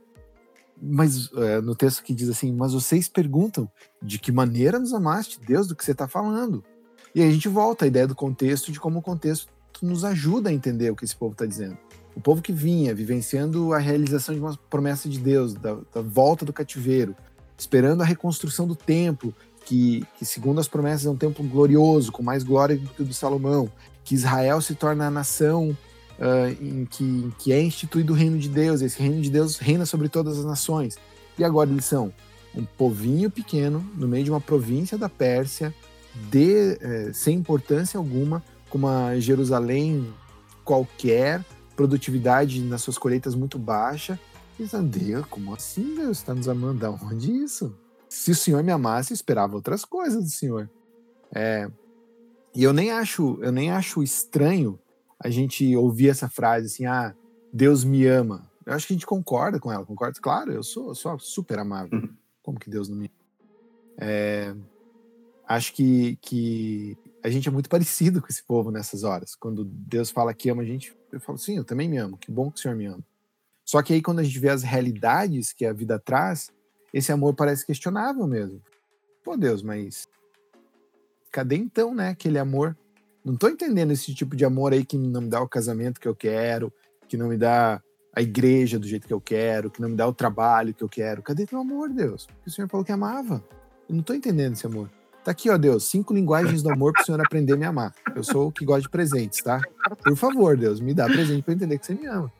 mas é, no texto que diz assim, mas vocês perguntam de que maneira nos amaste, Deus, do que você está falando. E aí a gente volta à ideia do contexto, de como o contexto nos ajuda a entender o que esse povo está dizendo. O povo que vinha vivenciando a realização de uma promessa de Deus, da, da volta do cativeiro, esperando a reconstrução do templo, que, que, segundo as promessas é um templo glorioso, com mais glória do que o de Salomão, que Israel se torna a nação uh, em, que, em que é instituído o reino de Deus, esse reino de Deus reina sobre todas as nações. E agora eles são um povinho pequeno, no meio de uma província da Pérsia, de, eh, sem importância alguma, com uma Jerusalém qualquer, produtividade nas suas colheitas muito baixa. E Deus, como assim Deus está nos amando? Da onde isso? Se o Senhor me amasse, eu esperava outras coisas do Senhor. É, e eu nem acho, eu nem acho estranho a gente ouvir essa frase assim, ah, Deus me ama. Eu acho que a gente concorda com ela, concorda? Claro, eu sou, eu sou super amável. Uhum. Como que Deus não me ama? É, acho que, que a gente é muito parecido com esse povo nessas horas. Quando Deus fala que ama a gente, eu falo, sim, eu também me amo, que bom que o Senhor me ama. Só que aí quando a gente vê as realidades que a vida traz, esse amor parece questionável mesmo. Pô, Deus, mas cadê então, né, aquele amor não tô entendendo esse tipo de amor aí que não me dá o casamento que eu quero, que não me dá a igreja do jeito que eu quero, que não me dá o trabalho que eu quero. Cadê teu amor, Deus? Porque o Senhor falou que amava. Eu não tô entendendo esse amor. Tá aqui, ó, Deus, cinco linguagens do amor para o Senhor aprender a me amar. Eu sou o que gosta de presentes, tá? Por favor, Deus, me dá presente para entender que você me ama.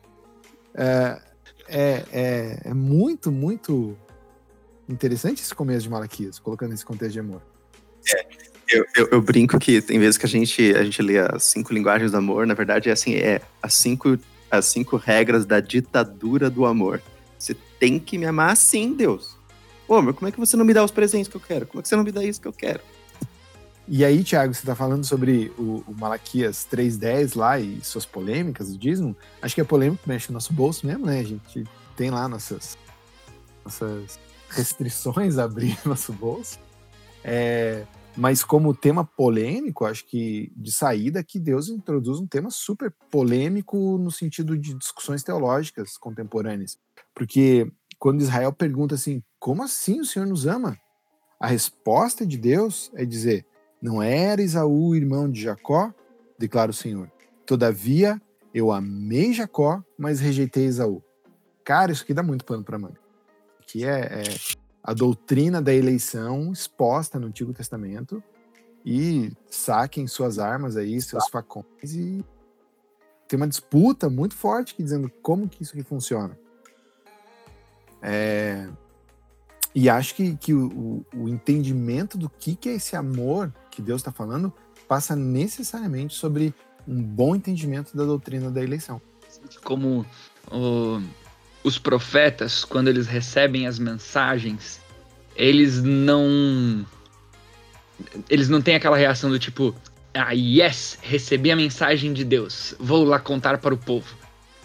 É, é, é, é muito, muito interessante esse começo de Malaquias, colocando esse contexto de amor. É, eu, eu, eu, brinco que tem vezes que a gente, a gente lê as cinco linguagens do amor, na verdade é assim, é as cinco, as cinco regras da ditadura do amor. Você tem que me amar assim, Deus. Pô, mas como é que você não me dá os presentes que eu quero? Como é que você não me dá isso que eu quero? E aí, Thiago, você está falando sobre o, o Malaquias 3.10 lá e suas polêmicas do dízimo. Acho que é polêmico, mexe no nosso bolso mesmo, né? A gente tem lá nossas, nossas restrições a abrir nosso bolso. É, mas como tema polêmico, acho que de saída que Deus introduz um tema super polêmico no sentido de discussões teológicas contemporâneas. Porque quando Israel pergunta assim, como assim o Senhor nos ama? A resposta de Deus é dizer, não era Esaú irmão de Jacó? Declara o Senhor. Todavia, eu amei Jacó, mas rejeitei Esaú. Cara, isso aqui dá muito pano para manga. Aqui é, é, a doutrina da eleição exposta no Antigo Testamento e saquem suas armas aí, seus facões e tem uma disputa muito forte aqui dizendo como que isso aqui funciona. É, e acho que, que o, o, entendimento do que, que é esse amor que Deus está falando passa necessariamente sobre um bom entendimento da doutrina da eleição. Como o, os profetas, quando eles recebem as mensagens, eles não. Eles não têm aquela reação do tipo, ah, yes, recebi a mensagem de Deus, vou lá contar para o povo.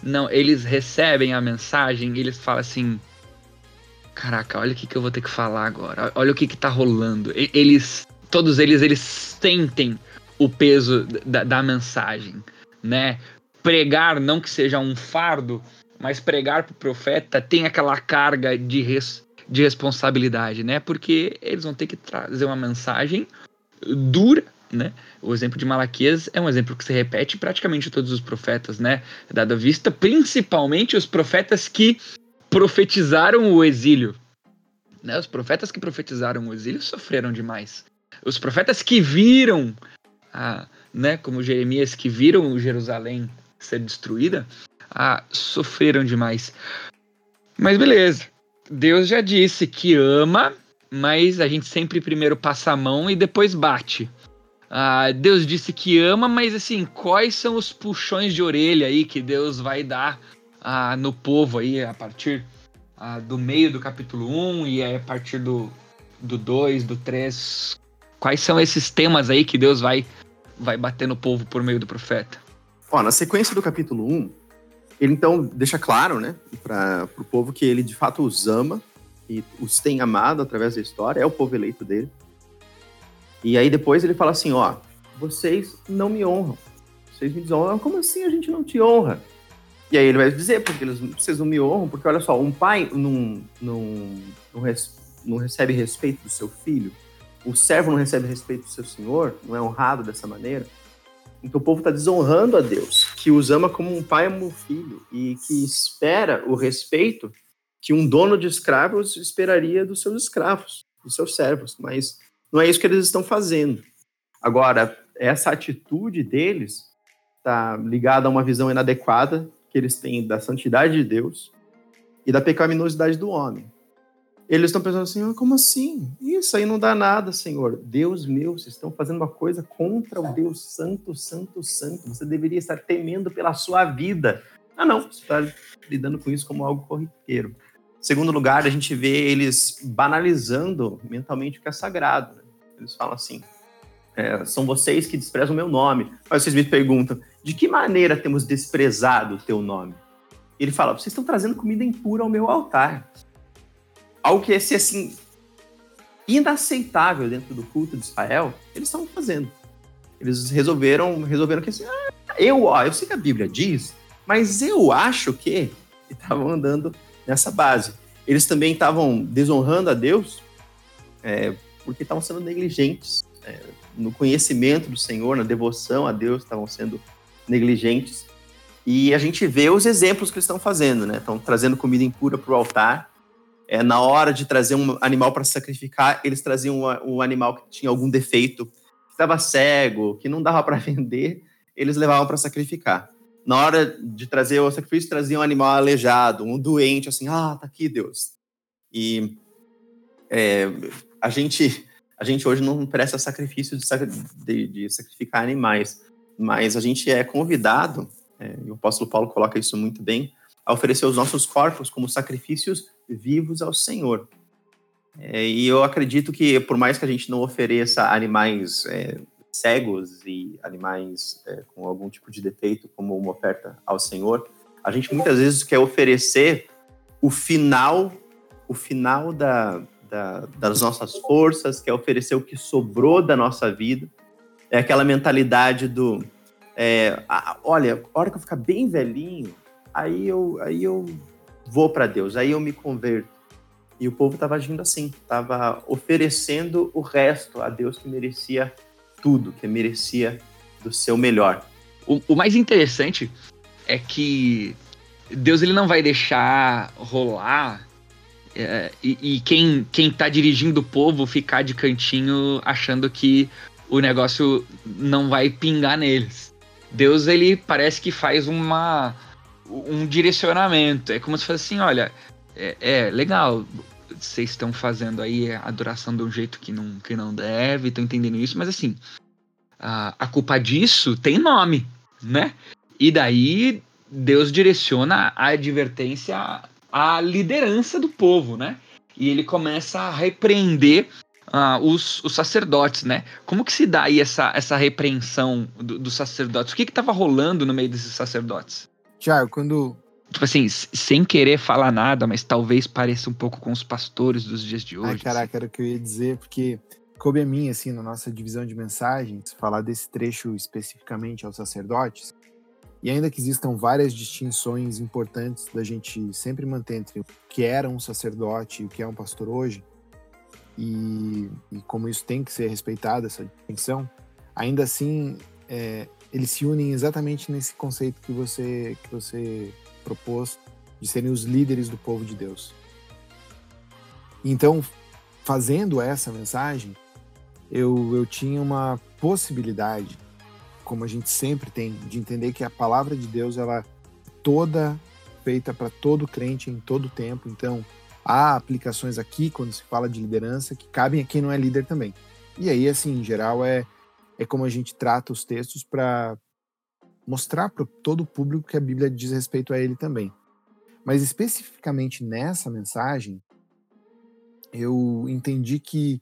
Não, eles recebem a mensagem e eles falam assim: caraca, olha o que, que eu vou ter que falar agora, olha o que, que tá rolando. Eles todos eles eles sentem o peso da, da mensagem, né? Pregar não que seja um fardo, mas pregar para o profeta tem aquela carga de, res, de responsabilidade, né? Porque eles vão ter que trazer uma mensagem dura, né? O exemplo de Malaquias é um exemplo que se repete praticamente todos os profetas, né? Dada vista, principalmente os profetas que profetizaram o exílio. Né? Os profetas que profetizaram o exílio sofreram demais. Os profetas que viram, ah, né, como Jeremias, que viram Jerusalém ser destruída, ah, sofreram demais. Mas beleza. Deus já disse que ama, mas a gente sempre primeiro passa a mão e depois bate. Ah, Deus disse que ama, mas assim, quais são os puxões de orelha aí que Deus vai dar ah, no povo aí a partir ah, do meio do capítulo 1 e a partir do, do 2, do 3? Quais são esses temas aí que Deus vai, vai bater no povo por meio do profeta? Ó, na sequência do capítulo 1, ele então deixa claro, né, para o povo que ele de fato os ama e os tem amado através da história, é o povo eleito dele. E aí depois ele fala assim, ó, vocês não me honram, vocês me desonram, como assim a gente não te honra? E aí ele vai dizer, porque eles, vocês não me honram, porque olha só, um pai não, não, não, não recebe respeito do seu filho, o servo não recebe respeito do seu senhor, não é honrado dessa maneira. Então o povo está desonrando a Deus, que os ama como um pai ama um filho e que espera o respeito que um dono de escravos esperaria dos seus escravos, dos seus servos. Mas não é isso que eles estão fazendo. Agora, essa atitude deles está ligada a uma visão inadequada que eles têm da santidade de Deus e da pecaminosidade do homem. Eles estão pensando assim, ah, como assim? Isso aí não dá nada, Senhor. Deus meu, vocês estão fazendo uma coisa contra o Deus santo, santo, santo. Você deveria estar temendo pela sua vida. Ah, não, você está lidando com isso como algo corriqueiro. Segundo lugar, a gente vê eles banalizando mentalmente o que é sagrado. Né? Eles falam assim, é, são vocês que desprezam o meu nome. Mas vocês me perguntam, de que maneira temos desprezado o teu nome? Ele fala, vocês estão trazendo comida impura ao meu altar algo que ia ser assim inaceitável dentro do culto de Israel, eles estavam fazendo. Eles resolveram, resolveram que assim, ah, eu, ó, eu sei que a Bíblia diz, mas eu acho que estavam andando nessa base. Eles também estavam desonrando a Deus é, porque estavam sendo negligentes é, no conhecimento do Senhor, na devoção a Deus, estavam sendo negligentes. E a gente vê os exemplos que eles estão fazendo, né? Estão trazendo comida impura para o altar, é, na hora de trazer um animal para sacrificar, eles traziam um, um, animal que tinha algum defeito, que estava cego, que não dava para vender, eles levavam para sacrificar. na hora de trazer o sacrifício, trazia um animal aleijado, um doente, assim, ah, tá aqui, Deus. E é, a gente a gente hoje não presta sacrifício de, de, de sacrificar animais, mas a gente é convidado, é, e o apóstolo Paulo coloca isso muito bem, a oferecer os nossos corpos como sacrifícios vivos ao Senhor. É, e eu acredito que, por mais que a gente não ofereça animais é, cegos e animais é, com algum tipo de defeito como uma oferta ao Senhor, a gente muitas vezes quer oferecer o final, o final da, da, das nossas forças, quer oferecer o que sobrou da nossa vida. É aquela mentalidade do, é, a, olha, a hora que eu ficar bem velhinho, aí eu, aí eu vou para Deus, aí eu me converto. E o povo estava agindo assim, estava oferecendo o resto a Deus que merecia tudo, que merecia do seu melhor. O, o mais interessante é que Deus ele não vai deixar rolar é, e, e, quem, quem tá dirigindo o povo ficar de cantinho achando que o negócio não vai pingar neles. Deus, ele parece que faz uma, um direcionamento. É como se fosse assim, olha, é, é legal, vocês estão fazendo aí a adoração de um jeito que não, que não deve, estão entendendo isso, mas assim, a, a culpa disso tem nome, né? E daí Deus direciona a advertência à liderança do povo, né? E ele começa a repreender uh, os, os, sacerdotes, né? Como que se dá aí essa, essa repreensão do, dos sacerdotes? O que estava rolando no meio desses sacerdotes? Tiago, quando. Tipo assim, sem querer falar nada, mas talvez pareça um pouco com os pastores dos dias de hoje. Ai, caraca, assim. era o que eu ia dizer, porque coube a mim, assim, na nossa divisão de mensagens, falar desse trecho especificamente aos sacerdotes. E ainda que existam várias distinções importantes da gente sempre manter entre o que era um sacerdote e o que é um pastor hoje, e, e como isso tem que ser respeitado, essa distinção, ainda assim, é, eles se unem exatamente nesse conceito que você, que você propôs de serem os líderes do povo de Deus. Então, fazendo essa mensagem, eu, eu tinha uma possibilidade, como a gente sempre tem, de entender que a palavra de Deus ela é toda feita para todo crente em todo tempo. Então, há aplicações aqui quando se fala de liderança que cabem a quem não é líder também. E aí, assim, em geral, é, é como a gente trata os textos para mostrar para todo o público que a Bíblia diz respeito a ele também. Mas especificamente nessa mensagem, eu entendi que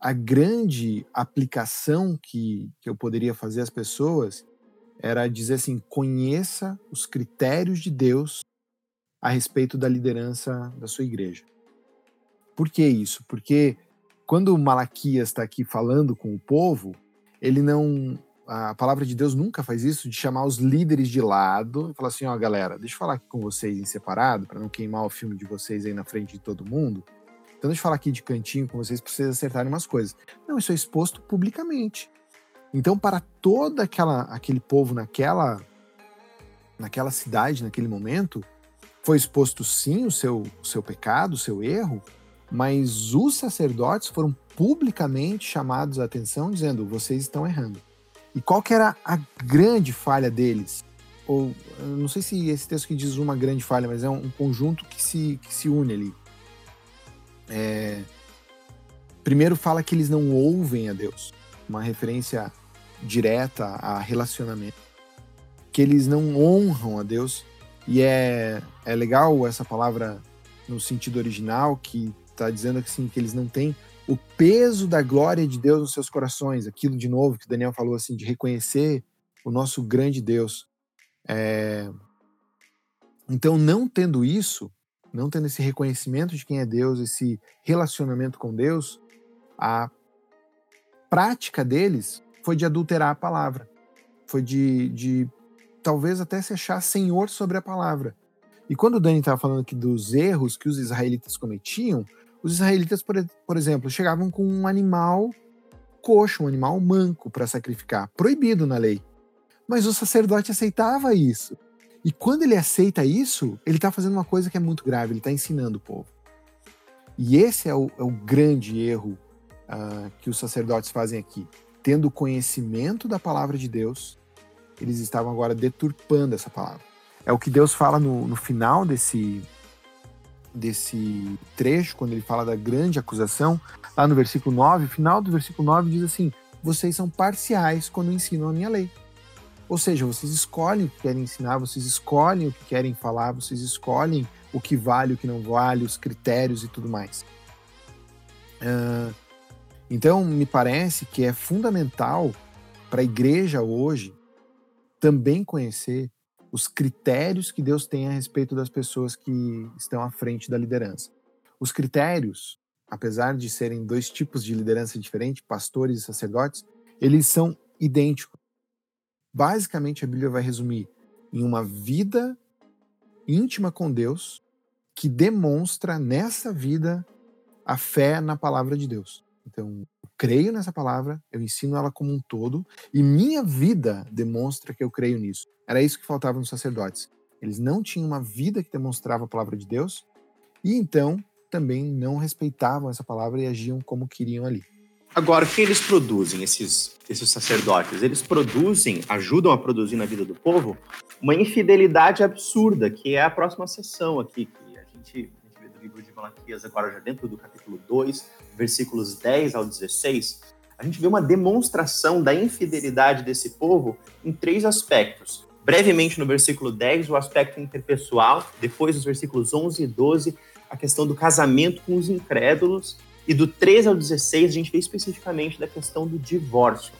a grande aplicação que, que eu poderia fazer às pessoas era dizer assim: conheça os critérios de Deus a respeito da liderança da sua igreja. Por que isso? Porque quando Malaquias está aqui falando com o povo, ele não. A palavra de Deus nunca faz isso de chamar os líderes de lado e falar assim: ó, oh, galera, deixa eu falar aqui com vocês em separado, para não queimar o filme de vocês aí na frente de todo mundo. Então, deixa eu falar aqui de cantinho com vocês para vocês acertarem umas coisas. Não, isso é exposto publicamente. Então, para todo aquela, aquele povo naquela, naquela cidade, naquele momento, foi exposto sim o seu, o seu pecado, o seu erro, mas os sacerdotes foram publicamente chamados a atenção, dizendo: vocês estão errando. E qual que era a grande falha deles? Ou não sei se esse texto que diz uma grande falha, mas é um, conjunto que se, que se une ali. É, primeiro fala que eles não ouvem a Deus, uma referência direta a relacionamento, que eles não honram a Deus e é, é legal essa palavra no sentido original, que está dizendo assim, que eles não têm o peso da glória de Deus nos seus corações. Aquilo de novo que o Daniel falou assim, de reconhecer o nosso grande Deus. É... Então, não tendo isso, não tendo esse reconhecimento de quem é Deus, esse relacionamento com Deus, a prática deles foi de adulterar a palavra. Foi de, de talvez até se achar senhor sobre a palavra. E quando o Dani estava falando aqui dos erros que os israelitas cometiam, os israelitas, por, por exemplo, chegavam com um animal coxo, um animal manco para sacrificar, proibido na lei. Mas o sacerdote aceitava isso. E quando ele aceita isso, ele está fazendo uma coisa que é muito grave, ele está ensinando o povo. E esse é o, é o grande erro uh, que os sacerdotes fazem aqui. Tendo conhecimento da palavra de Deus, eles estavam agora deturpando essa palavra. É o que Deus fala no, no final desse, desse trecho, quando ele fala da grande acusação, lá no versículo 9, final do versículo 9 diz assim: Vocês são parciais quando ensinam a minha lei. Ou seja, vocês escolhem o que querem ensinar, vocês escolhem o que querem falar, vocês escolhem o que vale, o que não vale, os critérios e tudo mais. Uh, então, me parece que é fundamental para a igreja hoje também conhecer os critérios que Deus tem a respeito das pessoas que estão à frente da liderança. Os critérios, apesar de serem dois tipos de liderança diferentes, pastores e sacerdotes, eles são idênticos. Basicamente, a Bíblia vai resumir em uma vida íntima com Deus que demonstra nessa vida a fé na palavra de Deus. Então, eu creio nessa palavra, eu ensino ela como um todo, e minha vida demonstra que eu creio nisso. Era isso que faltava nos sacerdotes. Eles não tinham uma vida que demonstrava a palavra de Deus, e então também não respeitavam essa palavra e agiam como queriam ali. Agora, o que eles produzem, esses, esses sacerdotes? Eles produzem, ajudam a produzir na vida do povo, uma infidelidade absurda, que é a próxima sessão aqui, que a gente, a gente vê do livro de Malaquias agora já dentro do capítulo 2, versículos 10 ao 16, a gente vê uma demonstração da infidelidade desse povo em três aspectos. Brevemente, no versículo 10, o aspecto interpessoal, depois, nos versículos 11 e 12, a questão do casamento com os incrédulos, e do 13 ao 16, a gente vê especificamente da questão do divórcio.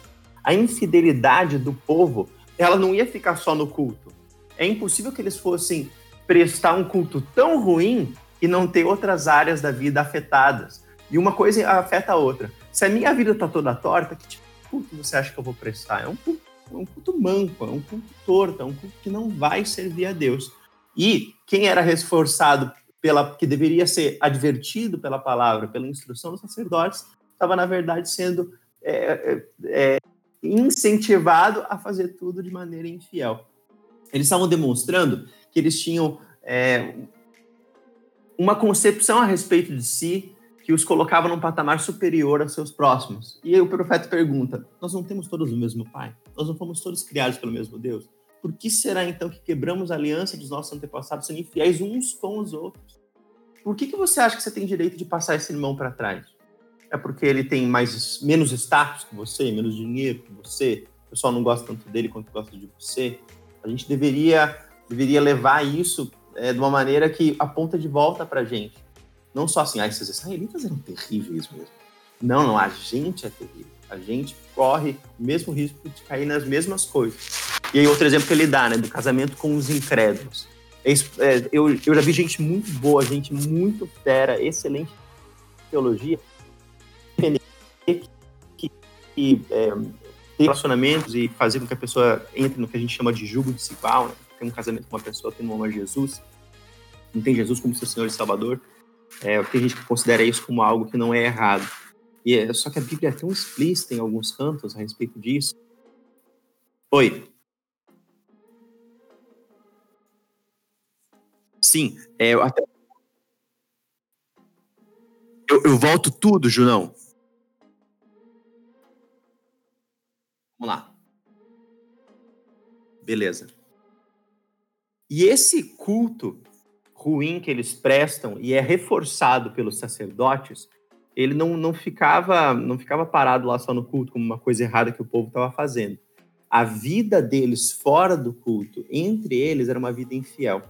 A infidelidade do povo, ela não ia ficar só no culto. É impossível que eles fossem prestar um culto tão ruim e não ter outras áreas da vida afetadas. E uma coisa afeta a outra. Se a minha vida tá toda torta, que tipo de culto você acha que eu vou prestar? É um culto, um culto manco, é um culto torto, é um culto que não vai servir a Deus. E quem era reforçado pela que deveria ser advertido pela palavra, pela instrução dos sacerdotes, estava na verdade sendo é, é, é, incentivado a fazer tudo de maneira infiel. Eles estavam demonstrando que eles tinham é, uma concepção a respeito de si que os colocava num patamar superior a seus próximos. E aí o profeta pergunta: Nós não temos todos o mesmo Pai? Nós não fomos todos criados pelo mesmo Deus? Por que será então que quebramos a aliança dos nossos antepassados sendo infiéis uns com os outros? Por que, que você acha que você tem direito de passar esse irmão para trás? É porque ele tem mais menos status que você, menos dinheiro que você, o pessoal não gosta tanto dele quanto gosta de você? A gente deveria, deveria levar isso é, de uma maneira que aponta de volta para gente não só assim, ah, esses israelitas eram terríveis mesmo. Não, não, a gente é terrível. A gente corre o mesmo risco de cair nas mesmas coisas. E aí, outro exemplo que ele dá, né, do casamento com os incrédulos. É, é, eu, eu já vi gente muito boa, gente muito fera, excelente teologia, que, que, que é, relacionamentos e fazer com que a pessoa entre no que a gente chama de jugo desigual, né? ter um casamento com uma pessoa que não ama Jesus, não tem Jesus como seu Senhor e Salvador, é, tem gente que considera isso como algo que não é errado. E é, só que a Bíblia é tão explícita em alguns cantos a respeito disso. Oi. Sim, é, eu, até... eu, eu volto tudo, Junão. Vamos lá. Beleza. E esse culto ruim que eles prestam e é reforçado pelos sacerdotes, ele não, não ficava não ficava parado lá só no culto como uma coisa errada que o povo estava fazendo. A vida deles fora do culto, entre eles, era uma vida infiel.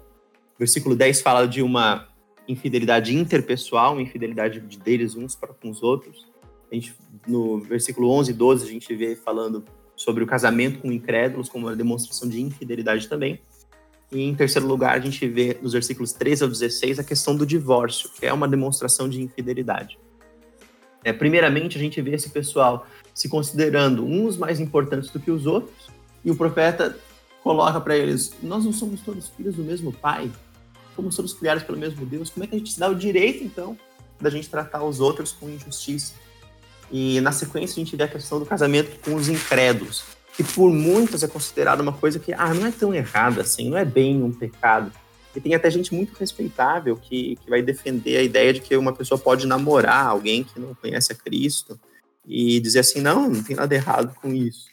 O versículo 10 fala de uma infidelidade interpessoal, uma infidelidade deles uns para com os outros. A gente, no versículo 11 e 12, a gente vê falando sobre o casamento com incrédulos como uma demonstração de infidelidade também. E em terceiro lugar, a gente vê nos versículos 13 ao 16 a questão do divórcio, que é uma demonstração de infidelidade. É, primeiramente, a gente vê esse pessoal se considerando uns mais importantes do que os outros, e o profeta coloca para eles: Nós não somos todos filhos do mesmo pai, somos todos criados pelo mesmo Deus, como é que a gente se dá o direito, então, da gente tratar os outros com injustiça? E na sequência, a gente vê a questão do casamento com os incrédulos que por muitos é considerado uma coisa que ah, não é tão errada assim, não é bem um pecado. E tem até gente muito respeitável que, que vai defender a ideia de que uma pessoa pode namorar alguém que não conhece a Cristo e dizer assim, não, não tem nada errado com isso.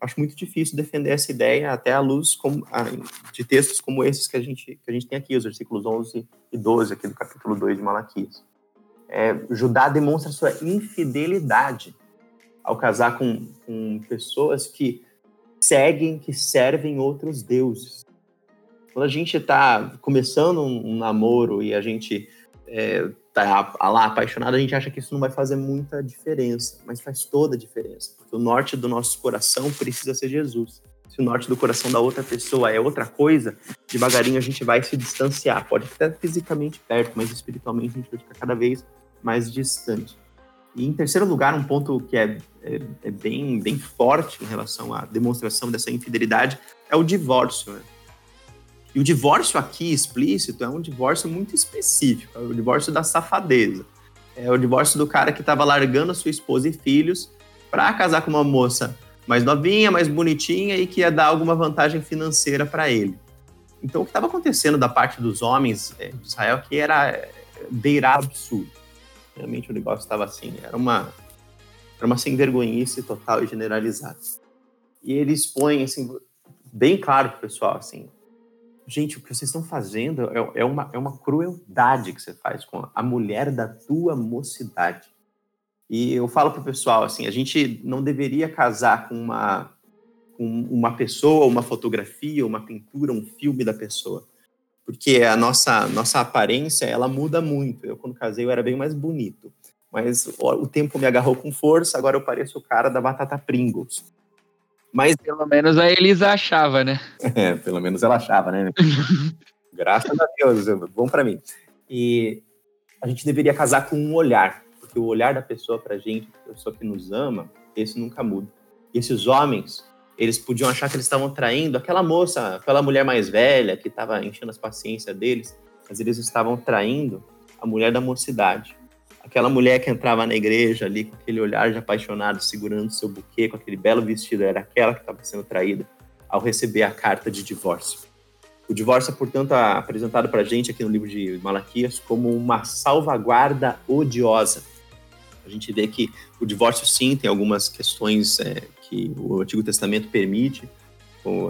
acho muito difícil defender essa ideia até à luz como, de textos como esses que a gente, que a gente tem aqui, os versículos 11 e 12 aqui do capítulo 2 de Malaquias. É, Judá demonstra sua infidelidade ao casar com, com pessoas que seguem, que servem outros deuses. Quando a gente está começando um, um, namoro e a gente é, tá lá apaixonado, a gente acha que isso não vai fazer muita diferença, mas faz toda a diferença, porque o norte do nosso coração precisa ser Jesus. Se o norte do coração da outra pessoa é outra coisa, devagarinho a gente vai se distanciar. Pode estar fisicamente perto, mas espiritualmente a gente vai ficar cada vez mais distante. E em terceiro lugar, um ponto que é, é, é bem, bem forte em relação à demonstração dessa infidelidade é o divórcio. Né? E o divórcio aqui explícito é um divórcio muito específico, é o divórcio da safadeza. É o divórcio do cara que estava largando a sua esposa e filhos para casar com uma moça mais novinha, mais bonitinha e que ia dar alguma vantagem financeira para ele. Então, o que estava acontecendo da parte dos homens é, de Israel que era beirado absurdo. Realmente o negócio estava assim, era uma, era uma sem vergonhice total e generalizada. E ele expõe, assim, bem claro pro pessoal, assim, gente, o que vocês estão fazendo é, é, uma, é uma crueldade que você faz com a mulher da tua mocidade. E eu falo pro pessoal, assim, a gente não deveria casar com uma, com uma pessoa, uma fotografia, uma pintura, um filme da pessoa. Porque a nossa, nossa aparência, ela muda muito. Eu, quando casei, eu era bem mais bonito. Mas o tempo me agarrou com força, agora eu pareço o cara da batata Pringles. Mas pelo menos a Elisa achava, né? É, pelo menos ela achava, né? Graças a Deus, bom para mim. E a gente deveria casar com um olhar, porque o olhar da pessoa pra gente, a pessoa que nos ama, esse nunca muda. E esses homens, eles podiam achar que eles estavam traindo aquela moça, aquela mulher mais velha que estava enchendo as paciências deles, mas eles estavam traindo a mulher da mocidade aquela mulher que entrava na igreja ali com aquele olhar de apaixonado, segurando seu buquê, com aquele belo vestido, era aquela que estava sendo traída ao receber a carta de divórcio. O divórcio é, portanto, apresentado para a gente aqui no livro de Malaquias como uma salvaguarda odiosa. A gente vê que o divórcio, sim, tem algumas questões é, que o Antigo Testamento permite.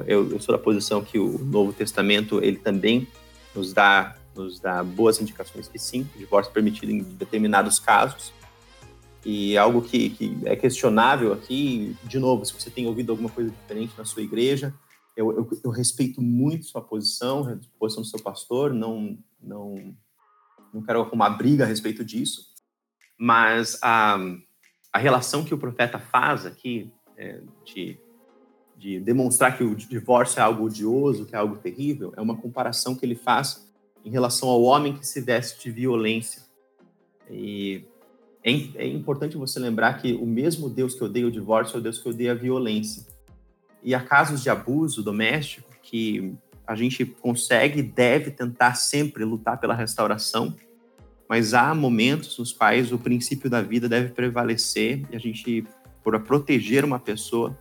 Eu, sou da posição que o Novo Testamento ele também nos dá nos dá boas indicações que sim, divórcio é permitido em determinados casos. E algo que, que é questionável aqui, de novo, se você tem ouvido alguma coisa diferente na sua igreja, eu, eu, eu respeito muito sua posição, a posição do seu pastor, não, não, não quero arrumar briga a respeito disso, mas a, a relação que o profeta faz aqui, é, de, de demonstrar que o divórcio é algo odioso, que é algo terrível, é uma comparação que ele faz em relação ao homem que se veste de violência. E é, é, importante você lembrar que o mesmo Deus que odeia o divórcio é o Deus que odeia a violência. E há casos de abuso doméstico que a gente consegue e deve tentar sempre lutar pela restauração, mas há momentos nos quais o princípio da vida deve prevalecer e a gente, por proteger uma pessoa,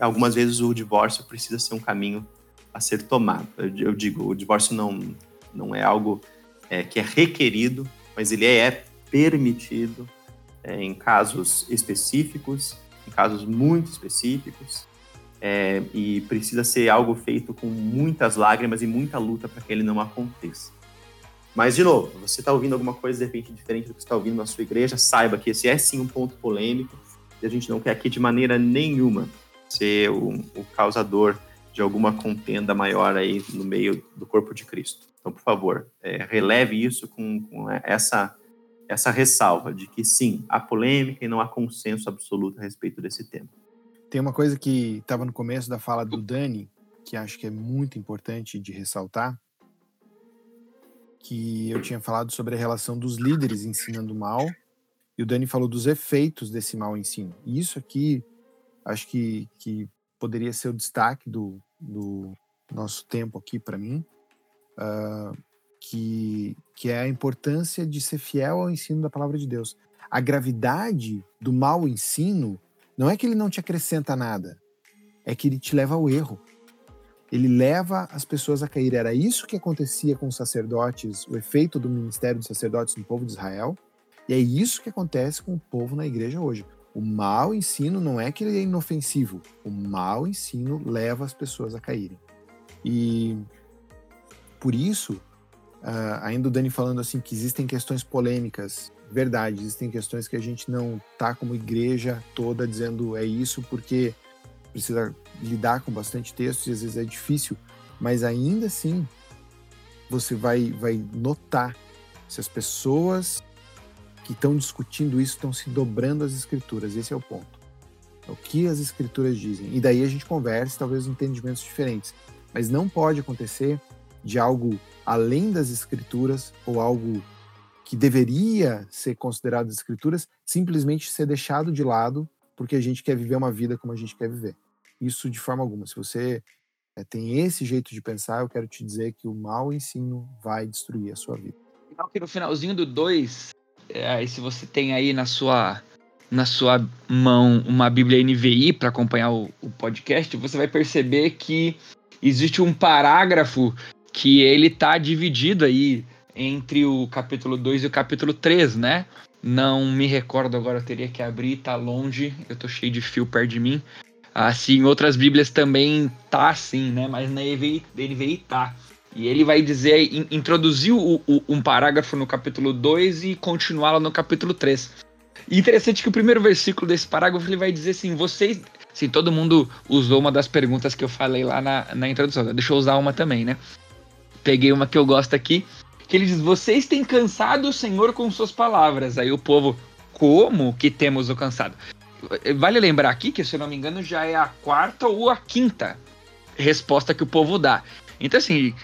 algumas vezes o divórcio precisa ser um caminho a ser tomado. Eu digo, o divórcio não não é algo é, que é requerido, mas ele é permitido é, em casos específicos, em casos muito específicos, é, e precisa ser algo feito com muitas lágrimas e muita luta para que ele não aconteça. Mas, de novo, você está ouvindo alguma coisa de repente diferente do que está ouvindo na sua igreja, saiba que esse é sim um ponto polêmico e a gente não quer aqui de maneira nenhuma ser o, o causador de alguma contenda maior aí no meio do corpo de Cristo. Então, por favor, é, releve isso com, com, essa, essa ressalva de que sim, há polêmica e não há consenso absoluto a respeito desse tema. Tem uma coisa que estava no começo da fala do Dani, que acho que é muito importante de ressaltar, que eu tinha falado sobre a relação dos líderes ensinando mal, e o Dani falou dos efeitos desse mau ensino. E isso aqui, acho que, que poderia ser o destaque do, do nosso tempo aqui para mim, uh, que, que é a importância de ser fiel ao ensino da palavra de Deus. A gravidade do mau ensino não é que ele não te acrescenta nada, é que ele te leva ao erro. Ele leva as pessoas a cair. Era isso que acontecia com os sacerdotes, o efeito do ministério dos sacerdotes no povo de Israel, e é isso que acontece com o povo na igreja hoje. O mau ensino não é que ele é inofensivo. O mau ensino leva as pessoas a caírem. E por isso, uh, ainda o Dani falando assim que existem questões polêmicas. Verdade, existem questões que a gente não tá como igreja toda dizendo é isso porque precisa lidar com bastante texto e às vezes é difícil, mas ainda assim você vai, vai notar se as pessoas que estão discutindo isso estão se dobrando às escrituras. Esse é o ponto. É o que as escrituras dizem. E daí a gente conversa, talvez entendimentos diferentes. Mas não pode acontecer de algo além das escrituras ou algo que deveria ser considerado escrituras simplesmente ser deixado de lado porque a gente quer viver uma vida como a gente quer viver. Isso de forma alguma. Se você é, tem esse jeito de pensar, eu quero te dizer que o mau ensino vai destruir a sua vida. Que no finalzinho do 2, é, se você tem aí na sua na sua mão uma Bíblia NVI para acompanhar o, o, podcast, você vai perceber que existe um parágrafo que ele tá dividido aí entre o capítulo 2 e o capítulo 3, né? Não me recordo agora, eu teria que abrir, tá longe, eu tô cheio de fio perto de mim. Assim, outras Bíblias também tá assim, né? Mas na NVI, NVI tá. E ele vai dizer, in, introduzir o, o, um parágrafo no capítulo 2 e continuá-lo no capítulo 3. E interessante que o primeiro versículo desse parágrafo ele vai dizer assim: vocês. Sim, todo mundo usou uma das perguntas que eu falei lá na, na introdução. Deixa eu usar uma também, né? Peguei uma que eu gosto aqui, que ele diz: Vocês têm cansado o Senhor com suas palavras. Aí o povo, como que temos o cansado? Vale lembrar aqui que, se eu não me engano, já é a quarta ou a quinta resposta que o povo dá. Então, assim,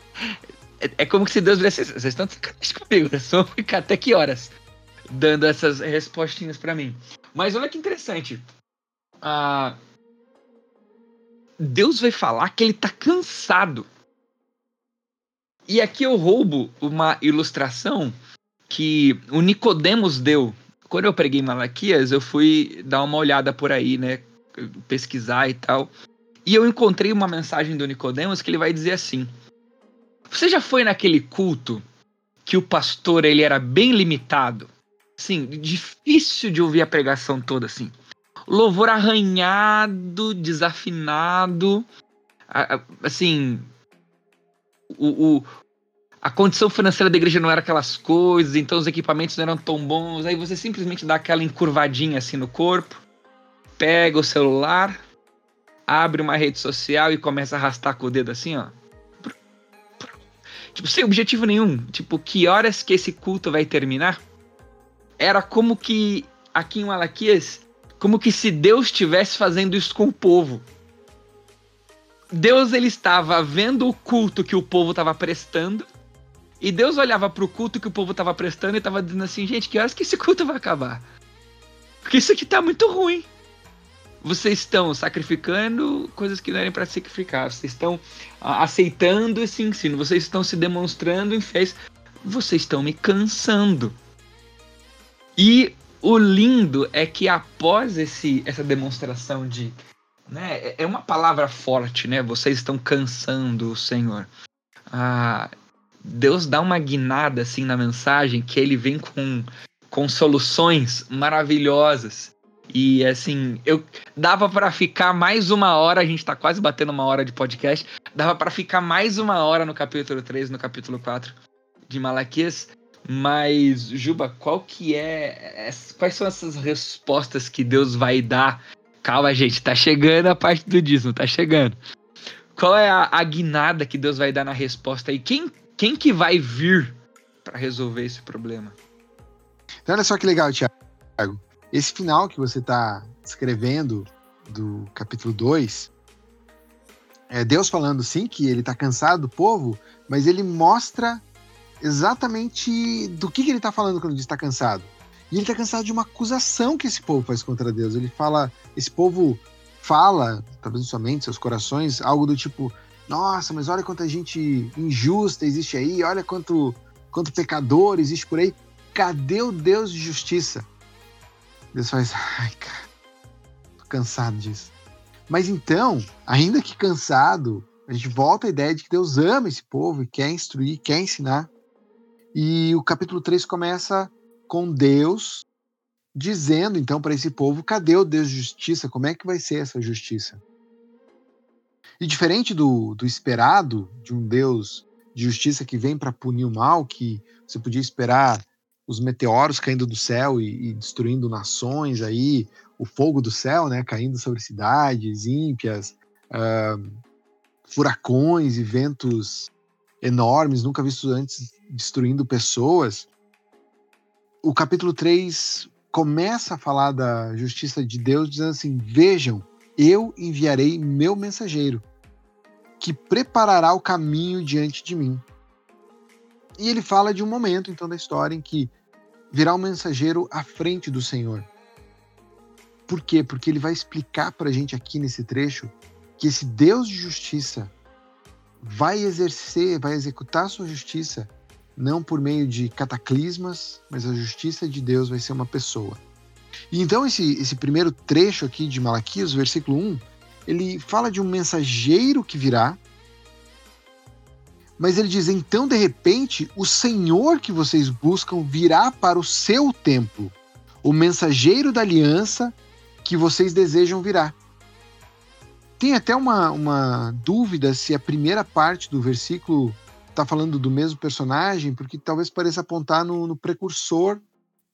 é, é como se Deus dissesse: vocês estão comigo, vocês vão ficar até que horas dando essas respostinhas para mim. Mas olha que interessante. Ah, Deus vai falar que ele tá cansado. E aqui eu roubo uma ilustração que o Nicodemos deu quando eu preguei Malaquias, eu fui dar uma olhada por aí, né? Pesquisar e tal. E eu encontrei uma mensagem do Nicodemos que ele vai dizer assim: Você já foi naquele culto que o pastor ele era bem limitado? Sim, difícil de ouvir a pregação toda assim. Louvor arranhado, desafinado, assim, o, o, a condição financeira da igreja não era aquelas coisas, então os equipamentos não eram tão bons. Aí você simplesmente dá aquela encurvadinha assim no corpo, pega o celular, abre uma rede social e começa a arrastar com o dedo assim, ó. Tipo, sem objetivo nenhum. Tipo, que horas que esse culto vai terminar? Era como que aqui em Malaquias, como que se Deus estivesse fazendo isso com o povo. Deus ele estava vendo o culto que o povo estava prestando e Deus olhava para o culto que o povo estava prestando e estava dizendo assim, gente, que horas que esse culto vai acabar? Porque isso aqui está muito ruim. Vocês estão sacrificando coisas que não eram para sacrificar. Vocês estão aceitando esse ensino. Vocês estão se demonstrando em fé. Vocês estão me cansando. E o lindo é que após esse, essa demonstração de. Né, é, é uma palavra forte, né? Vocês estão cansando o Senhor. Ah, Deus dá uma guinada assim na mensagem que ele vem com, com soluções maravilhosas. E assim, eu dava para ficar mais uma hora, a gente tá quase batendo uma hora de podcast, dava para ficar mais uma hora no capítulo 3, no capítulo 4 de Malaquias, mas Juba, qual que é, quais são essas respostas que Deus vai dar? Calma, gente, tá chegando a parte do dízimo, tá chegando. Qual é a, a guinada que Deus vai dar na resposta aí? Quem quem que vai vir para resolver esse problema? Então, olha só que legal, Tiago. Esse final que você está escrevendo do capítulo 2, é Deus falando sim que ele está cansado do povo, mas ele mostra exatamente do que, que ele está falando quando ele está cansado. E ele está cansado de uma acusação que esse povo faz contra Deus. Ele fala, esse povo fala, talvez em sua mente, seus corações, algo do tipo: nossa, mas olha quanta gente injusta existe aí, olha quanto, quanto pecador existe por aí. Cadê o Deus de justiça? Deus faz, ai, cara, tô cansado disso. Mas então, ainda que cansado, a gente volta à ideia de que Deus ama esse povo e quer instruir, quer ensinar. E o capítulo 3 começa com Deus dizendo então para esse povo: cadê o Deus de justiça? Como é que vai ser essa justiça? E diferente do, do esperado de um Deus de justiça que vem para punir o mal, que você podia esperar os meteoros caindo do céu e, e, destruindo nações aí, o fogo do céu, né, caindo sobre cidades ímpias, uh, furacões e ventos enormes, nunca vistos antes, destruindo pessoas. O capítulo 3 começa a falar da justiça de Deus, dizendo assim: Vejam, eu enviarei meu mensageiro, que preparará o caminho diante de mim. E ele fala de um momento, então, da história em que virá um mensageiro à frente do Senhor. Por quê? Porque ele vai explicar para a gente aqui nesse trecho que esse Deus de justiça vai exercer, vai executar sua justiça não por meio de cataclismas, mas a justiça de Deus vai ser uma pessoa. E então esse, esse primeiro trecho aqui de Malaquias, versículo 1, ele fala de um mensageiro que virá, mas ele diz: então de repente o Senhor que vocês buscam virá para o seu templo, o mensageiro da aliança que vocês desejam virá. Tem até uma, uma dúvida se a primeira parte do versículo está falando do mesmo personagem, porque talvez pareça apontar no, no precursor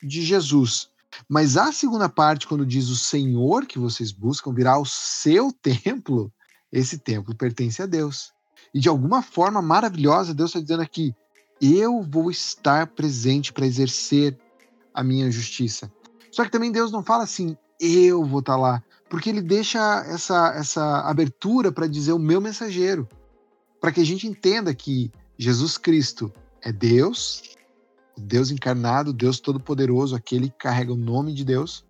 de Jesus. Mas a segunda parte, quando diz o Senhor que vocês buscam virá o seu templo, esse templo pertence a Deus. E de alguma forma maravilhosa, Deus está dizendo aqui: eu vou estar presente para exercer a minha justiça. Só que também Deus não fala assim, eu vou estar tá lá porque ele deixa essa, essa abertura para dizer o meu mensageiro, para que a gente entenda que Jesus Cristo é Deus, Deus encarnado, Deus todo-poderoso, aquele que carrega o nome de Deus,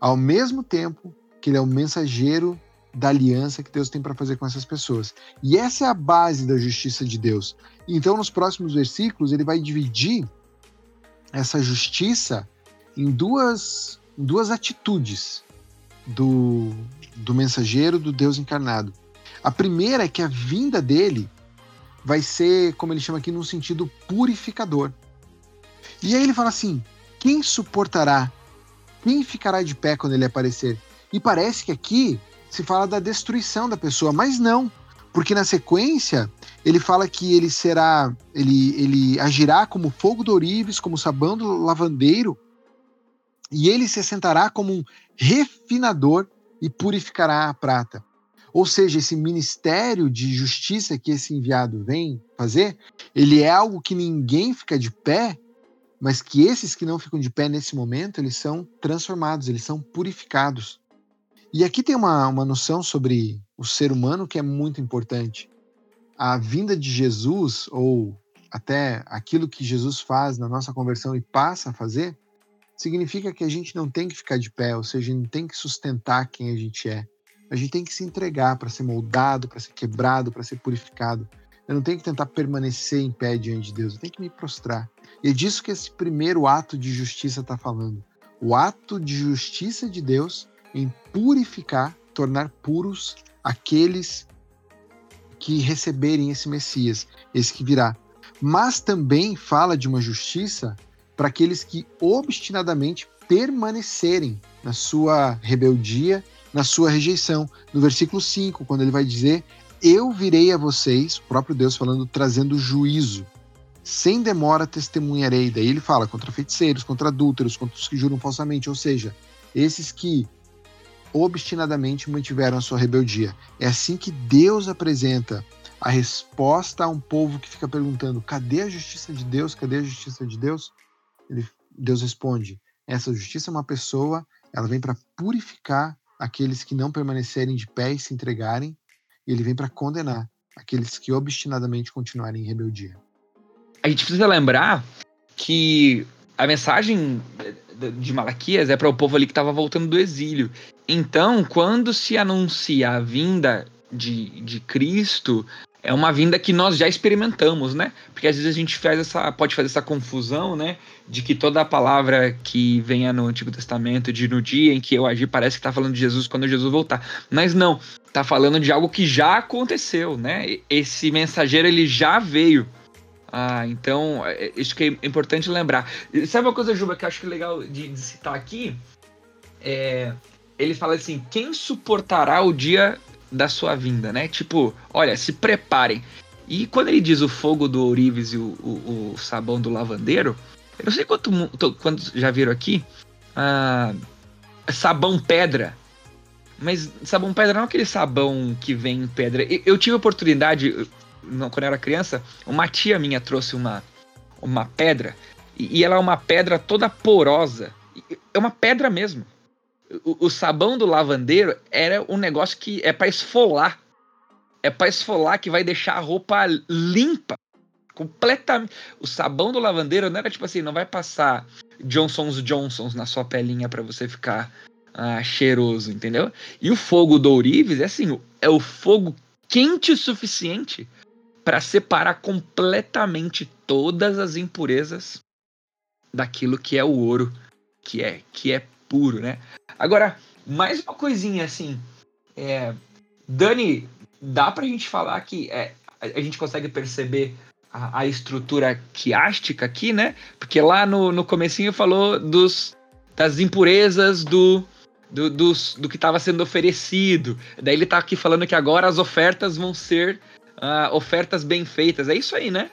ao mesmo tempo que ele é o mensageiro da aliança que Deus tem para fazer com essas pessoas. E essa é a base da justiça de Deus. Então, nos próximos versículos, ele vai dividir essa justiça em duas, em duas atitudes do, do mensageiro do Deus encarnado. A primeira é que a vinda dele vai ser, como ele chama aqui, num sentido purificador. E aí ele fala assim: quem suportará? Quem ficará de pé quando ele aparecer? E parece que aqui se fala da destruição da pessoa, mas não, porque na sequência ele fala que ele será, ele, ele agirá como fogo do ourives, como sabão do lavandeiro, e ele se assentará como um refinador e purificará a prata. Ou seja, esse ministério de justiça que esse enviado vem fazer, ele é algo que ninguém fica de pé, mas que esses que não ficam de pé nesse momento, eles são transformados, eles são purificados. E aqui tem uma, uma noção sobre o ser humano que é muito importante. A vinda de Jesus, ou até aquilo que Jesus faz na nossa conversão e passa a fazer, significa que a gente não tem que ficar de pé, ou seja, não tem que sustentar quem a gente é. A gente tem que se entregar para ser moldado, para ser quebrado, para ser purificado. Eu não tenho que tentar permanecer em pé diante de Deus, eu tenho que me prostrar. E é disso que esse primeiro ato de justiça está falando. O ato de justiça de Deus em purificar, tornar puros aqueles que receberem esse Messias, esse que virá. Mas também fala de uma justiça para aqueles que obstinadamente permanecerem na sua rebeldia, na sua rejeição. No versículo 5, quando ele vai dizer: Eu virei a vocês, o próprio Deus falando, trazendo juízo. Sem demora testemunharei. Daí ele fala contra feiticeiros, contra adúlteros, contra os que juram falsamente, ou seja, esses que obstinadamente mantiveram a sua rebeldia. É assim que Deus apresenta a resposta a um povo que fica perguntando: cadê a justiça de Deus? Cadê a justiça de Deus? Ele, Deus responde: essa justiça é uma pessoa, ela vem para purificar aqueles que não permanecerem de pé e se entregarem, e ele vem para condenar aqueles que obstinadamente continuarem em rebeldia. A gente precisa lembrar que a mensagem de Malaquias é para o povo ali que estava voltando do exílio. Então, quando se anuncia a vinda de, de Cristo, é uma vinda que nós já experimentamos, né? Porque às vezes a gente faz essa, pode fazer essa confusão, né? De que toda a palavra que venha no Antigo Testamento, de no dia em que eu agi, parece que está falando de Jesus quando Jesus voltar. Mas não, está falando de algo que já aconteceu, né? Esse mensageiro ele já veio. Ah, então, é, isso que é importante lembrar. Sabe uma coisa, Juba, que eu acho que é legal de, de citar aqui? é, ele fala assim: quem suportará o dia da sua vinda, né? Tipo, olha, se preparem. E quando ele diz o fogo do ourives e o, o, o sabão do lavandeiro, eu não sei quanto, quantos já viram aqui. Ah, sabão pedra. Mas sabão pedra não é aquele sabão que vem em pedra. Eu, tive oportunidade, quando eu era criança, uma tia minha trouxe uma, uma pedra. E ela é uma pedra toda porosa. É uma pedra mesmo. O, o sabão do lavandeiro era um negócio que é para esfolar é para esfolar que vai deixar a roupa limpa. Completamente. O sabão do lavandeiro não era tipo assim, não vai passar Johnson's Johnsons na sua pelinha para você ficar ah, cheiroso, entendeu? E o fogo do ourives é assim, é o fogo quente o suficiente para separar completamente todas as impurezas daquilo que é o ouro, que é que é puro, né? Agora, mais uma coisinha assim, é, Dani dá pra gente falar que é, a gente consegue perceber a, a, estrutura quiástica aqui, né? Porque lá no, no comecinho falou dos, das impurezas do, do, dos, do que estava sendo oferecido. Daí ele tá aqui falando que agora as ofertas vão ser uh, ofertas bem feitas. É isso aí, né?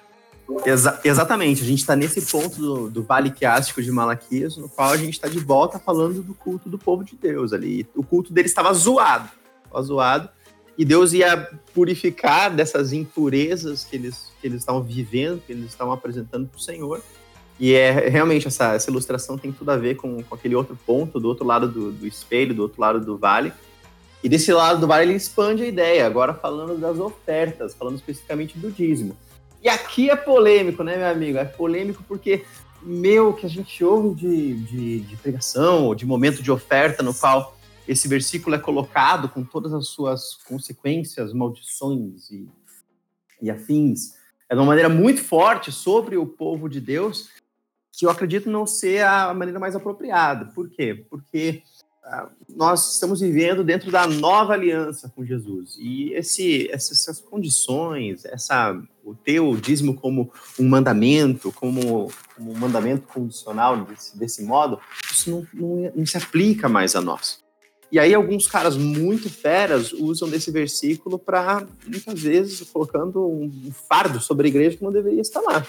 Exa exatamente, a gente está nesse ponto do, do, vale quiástico de Malaquias, no qual a gente está de volta falando do culto do povo de Deus ali. O culto deles estava zoado, estava zoado, e Deus ia purificar dessas impurezas que eles, que eles estavam vivendo, que eles estavam apresentando para o Senhor. E é realmente essa, essa ilustração tem tudo a ver com, com aquele outro ponto, do outro lado do, do espelho, do outro lado do vale. E desse lado do vale ele expande a ideia, agora falando das ofertas, falando especificamente do dízimo. E aqui é polêmico, né, meu amigo? É polêmico porque, meu, que a gente ouve de, de, de pregação, ou de momento de oferta, no qual esse versículo é colocado com todas as suas consequências, maldições e, e afins, é de uma maneira muito forte sobre o povo de Deus, que eu acredito não ser a maneira mais apropriada. Por quê? Porque uh, nós estamos vivendo dentro da nova aliança com Jesus. E esse, essas condições, essa, o teu dízimo como um mandamento, como, como um mandamento condicional desse, desse modo, isso não, não, não se aplica mais a nós. E aí alguns caras muito feras usam desse versículo para muitas vezes colocando um fardo sobre a igreja que não deveria estar lá.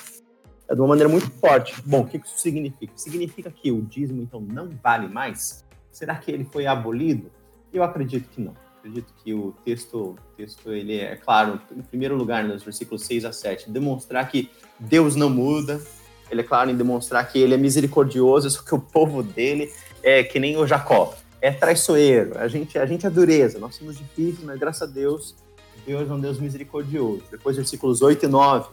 É de uma maneira muito forte. Bom, o que isso significa? Significa que o dízimo então não vale mais? Será que ele foi abolido? Eu acredito que não. Acredito que o texto, texto ele é claro, em primeiro lugar, nos versículos 6 a 7, demonstrar que Deus não muda. Ele é claro em demonstrar que ele é misericordioso, só que o povo dele é que nem o Jacó é traiçoeiro, a gente, a gente é dureza, nós somos difíceis, mas graças a Deus, Deus é um Deus misericordioso. Depois, versículos 8 e 9,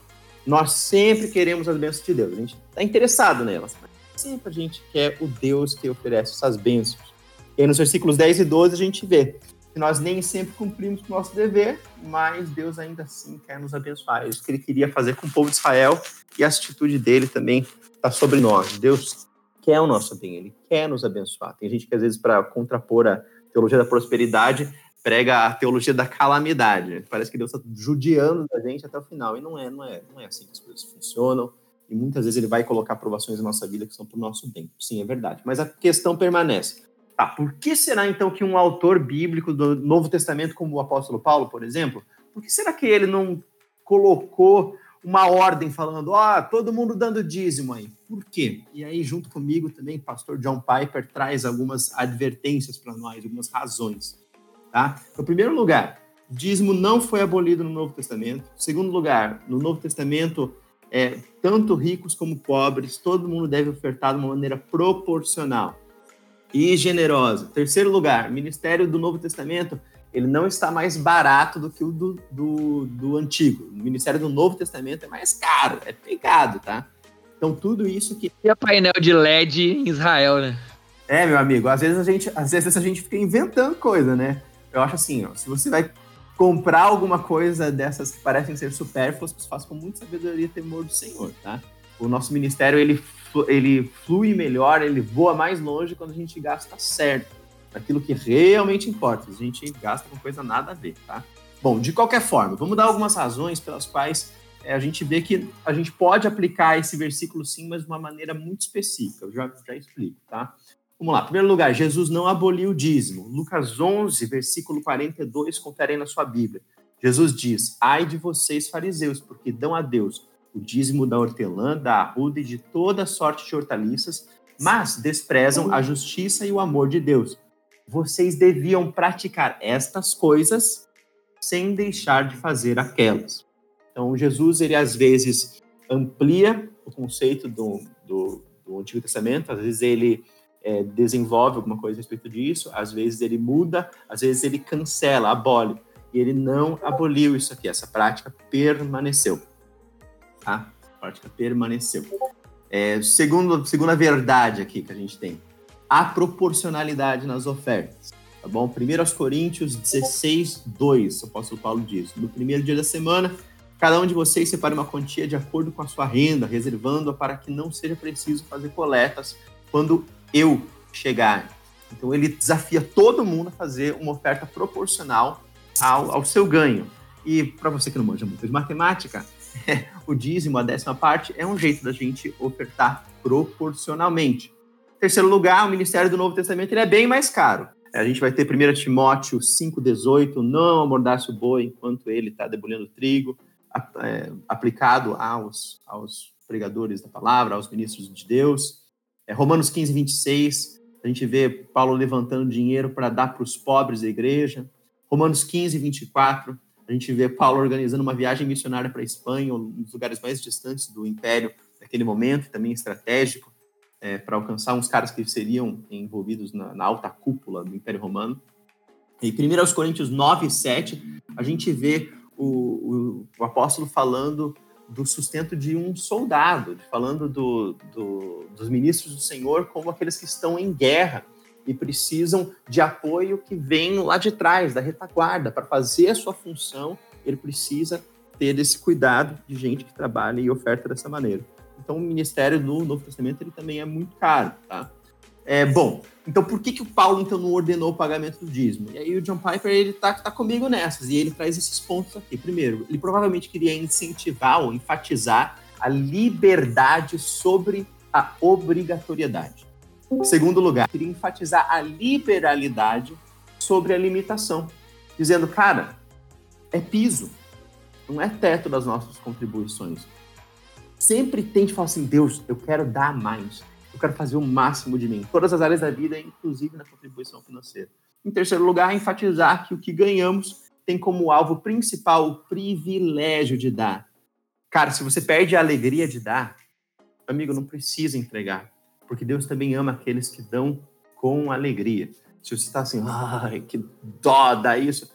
nós sempre queremos as bênçãos de Deus, a gente está interessado nelas, mas sempre a gente quer o Deus que oferece essas bênçãos. E aí, nos versículos 10 e 12, a gente vê que nós nem sempre cumprimos o nosso dever, mas Deus ainda assim quer nos abençoar. É isso que ele queria fazer com o povo de Israel e a atitude dele também está sobre nós. Deus quer o nosso bem, ele quer nos abençoar. Tem gente que, às vezes, para contrapor a teologia da prosperidade, prega a teologia da calamidade. Parece que Deus está judiando da gente até o final. E não é, não é, não é assim que as coisas funcionam. E muitas vezes ele vai colocar provações na nossa vida que são para o nosso bem. Sim, é verdade. Mas a questão permanece. Tá, por que será então que um autor bíblico do Novo Testamento, como o apóstolo Paulo, por exemplo, por que será que ele não colocou uma ordem falando, ó, oh, todo mundo dando dízimo aí. Por quê? E aí, junto comigo também, pastor John Piper traz algumas advertências para nós, algumas razões. Tá? Em primeiro lugar, dízimo não foi abolido no Novo Testamento. Em segundo lugar, no Novo Testamento, é, tanto ricos como pobres, todo mundo deve ofertar de uma maneira proporcional e generosa. Terceiro lugar, ministério do Novo Testamento ele não está mais barato do que o do, do, do Antigo. O Ministério do Novo Testamento é mais caro, é pegado, tá? Então tudo isso que. E a painel de LED em Israel, né? É, meu amigo, às vezes a gente, às vezes a gente fica inventando coisa, né? Eu acho assim, ó, se você vai comprar alguma coisa dessas que parecem ser supérfluas, você faz com muita sabedoria e temor do Senhor, tá? O nosso ministério, ele, ele flui melhor, ele voa mais longe quando a gente gasta certo daquilo que realmente importa. A gente gasta com coisa nada a ver, tá? Bom, de qualquer forma, vamos dar algumas razões pelas quais é, a gente vê que a gente pode aplicar esse versículo sim, mas de uma maneira muito específica. Eu já, já explico, tá? Vamos lá, em primeiro lugar, Jesus não aboliu o dízimo. Lucas 11, versículo 42, conferem na sua Bíblia. Jesus diz: Ai de vocês, fariseus, porque dão a Deus o dízimo da hortelã, da arruda e de toda sorte de hortaliças, mas desprezam a justiça e o amor de Deus. Vocês deviam praticar estas coisas sem deixar de fazer aquelas. Então, Jesus, ele às vezes amplia o conceito do, do, do Antigo Testamento, às vezes ele é, desenvolve alguma coisa a respeito disso, às vezes ele muda, às vezes ele cancela, abole. E ele não aboliu isso aqui, essa prática permaneceu. Tá? A prática permaneceu. É, segundo, segunda verdade aqui que a gente tem, a proporcionalidade nas ofertas. Tá bom? 1 Coríntios 16, 2, o apóstolo Paulo diz: No primeiro dia da semana, cada um de vocês separe uma quantia de acordo com a sua renda, reservando-a para que não seja preciso fazer coletas quando eu chegar. Então ele desafia todo mundo a fazer uma oferta proporcional ao, ao seu ganho. E para você que não manja muito de matemática, o dízimo, a décima parte, é um jeito da gente ofertar proporcionalmente. Terceiro lugar, o ministério do Novo Testamento ele é bem mais caro. A gente vai ter 1 Timóteo 5,18, não amordace o boi enquanto ele está debulhando trigo, é, aplicado aos, aos pregadores da palavra, aos ministros de Deus. É, Romanos 15, 26, a gente vê Paulo levantando dinheiro para dar para os pobres da igreja. Romanos 15, 24, a gente vê Paulo organizando uma viagem missionária para a Espanha, um dos lugares mais distantes do império naquele momento, também estratégico, é, para alcançar uns caras que seriam envolvidos na, na, alta cúpula do Império Romano. E 1 Coríntios 9, 7, a gente vê o, o, o apóstolo falando do sustento de um soldado, falando do, do, dos ministros do Senhor como aqueles que estão em guerra e precisam de apoio que vem lá de trás, da retaguarda, para fazer a sua função, ele precisa ter esse cuidado de gente que trabalha e oferta dessa maneira. Então, o ministério no Novo Testamento ele também é muito caro, tá? É, bom, então por que, que o Paulo então não ordenou o pagamento do dízimo? E aí o John Piper ele tá, tá comigo nessas e ele traz esses pontos aqui. Primeiro, ele provavelmente queria incentivar ou enfatizar a liberdade sobre a obrigatoriedade. Segundo lugar, queria enfatizar a liberalidade sobre a limitação, dizendo, cara, é piso, não é teto das nossas contribuições. Sempre tente falar assim, Deus, eu quero dar mais eu quero fazer o máximo de mim, em todas as áreas da vida, inclusive na contribuição financeira. Em terceiro lugar, enfatizar que o que ganhamos tem como alvo principal o privilégio de dar. Cara, se você perde a alegria de dar, amigo, não precisa entregar, porque Deus também ama aqueles que dão com alegria. Se você está assim, ai, que dó dá isso,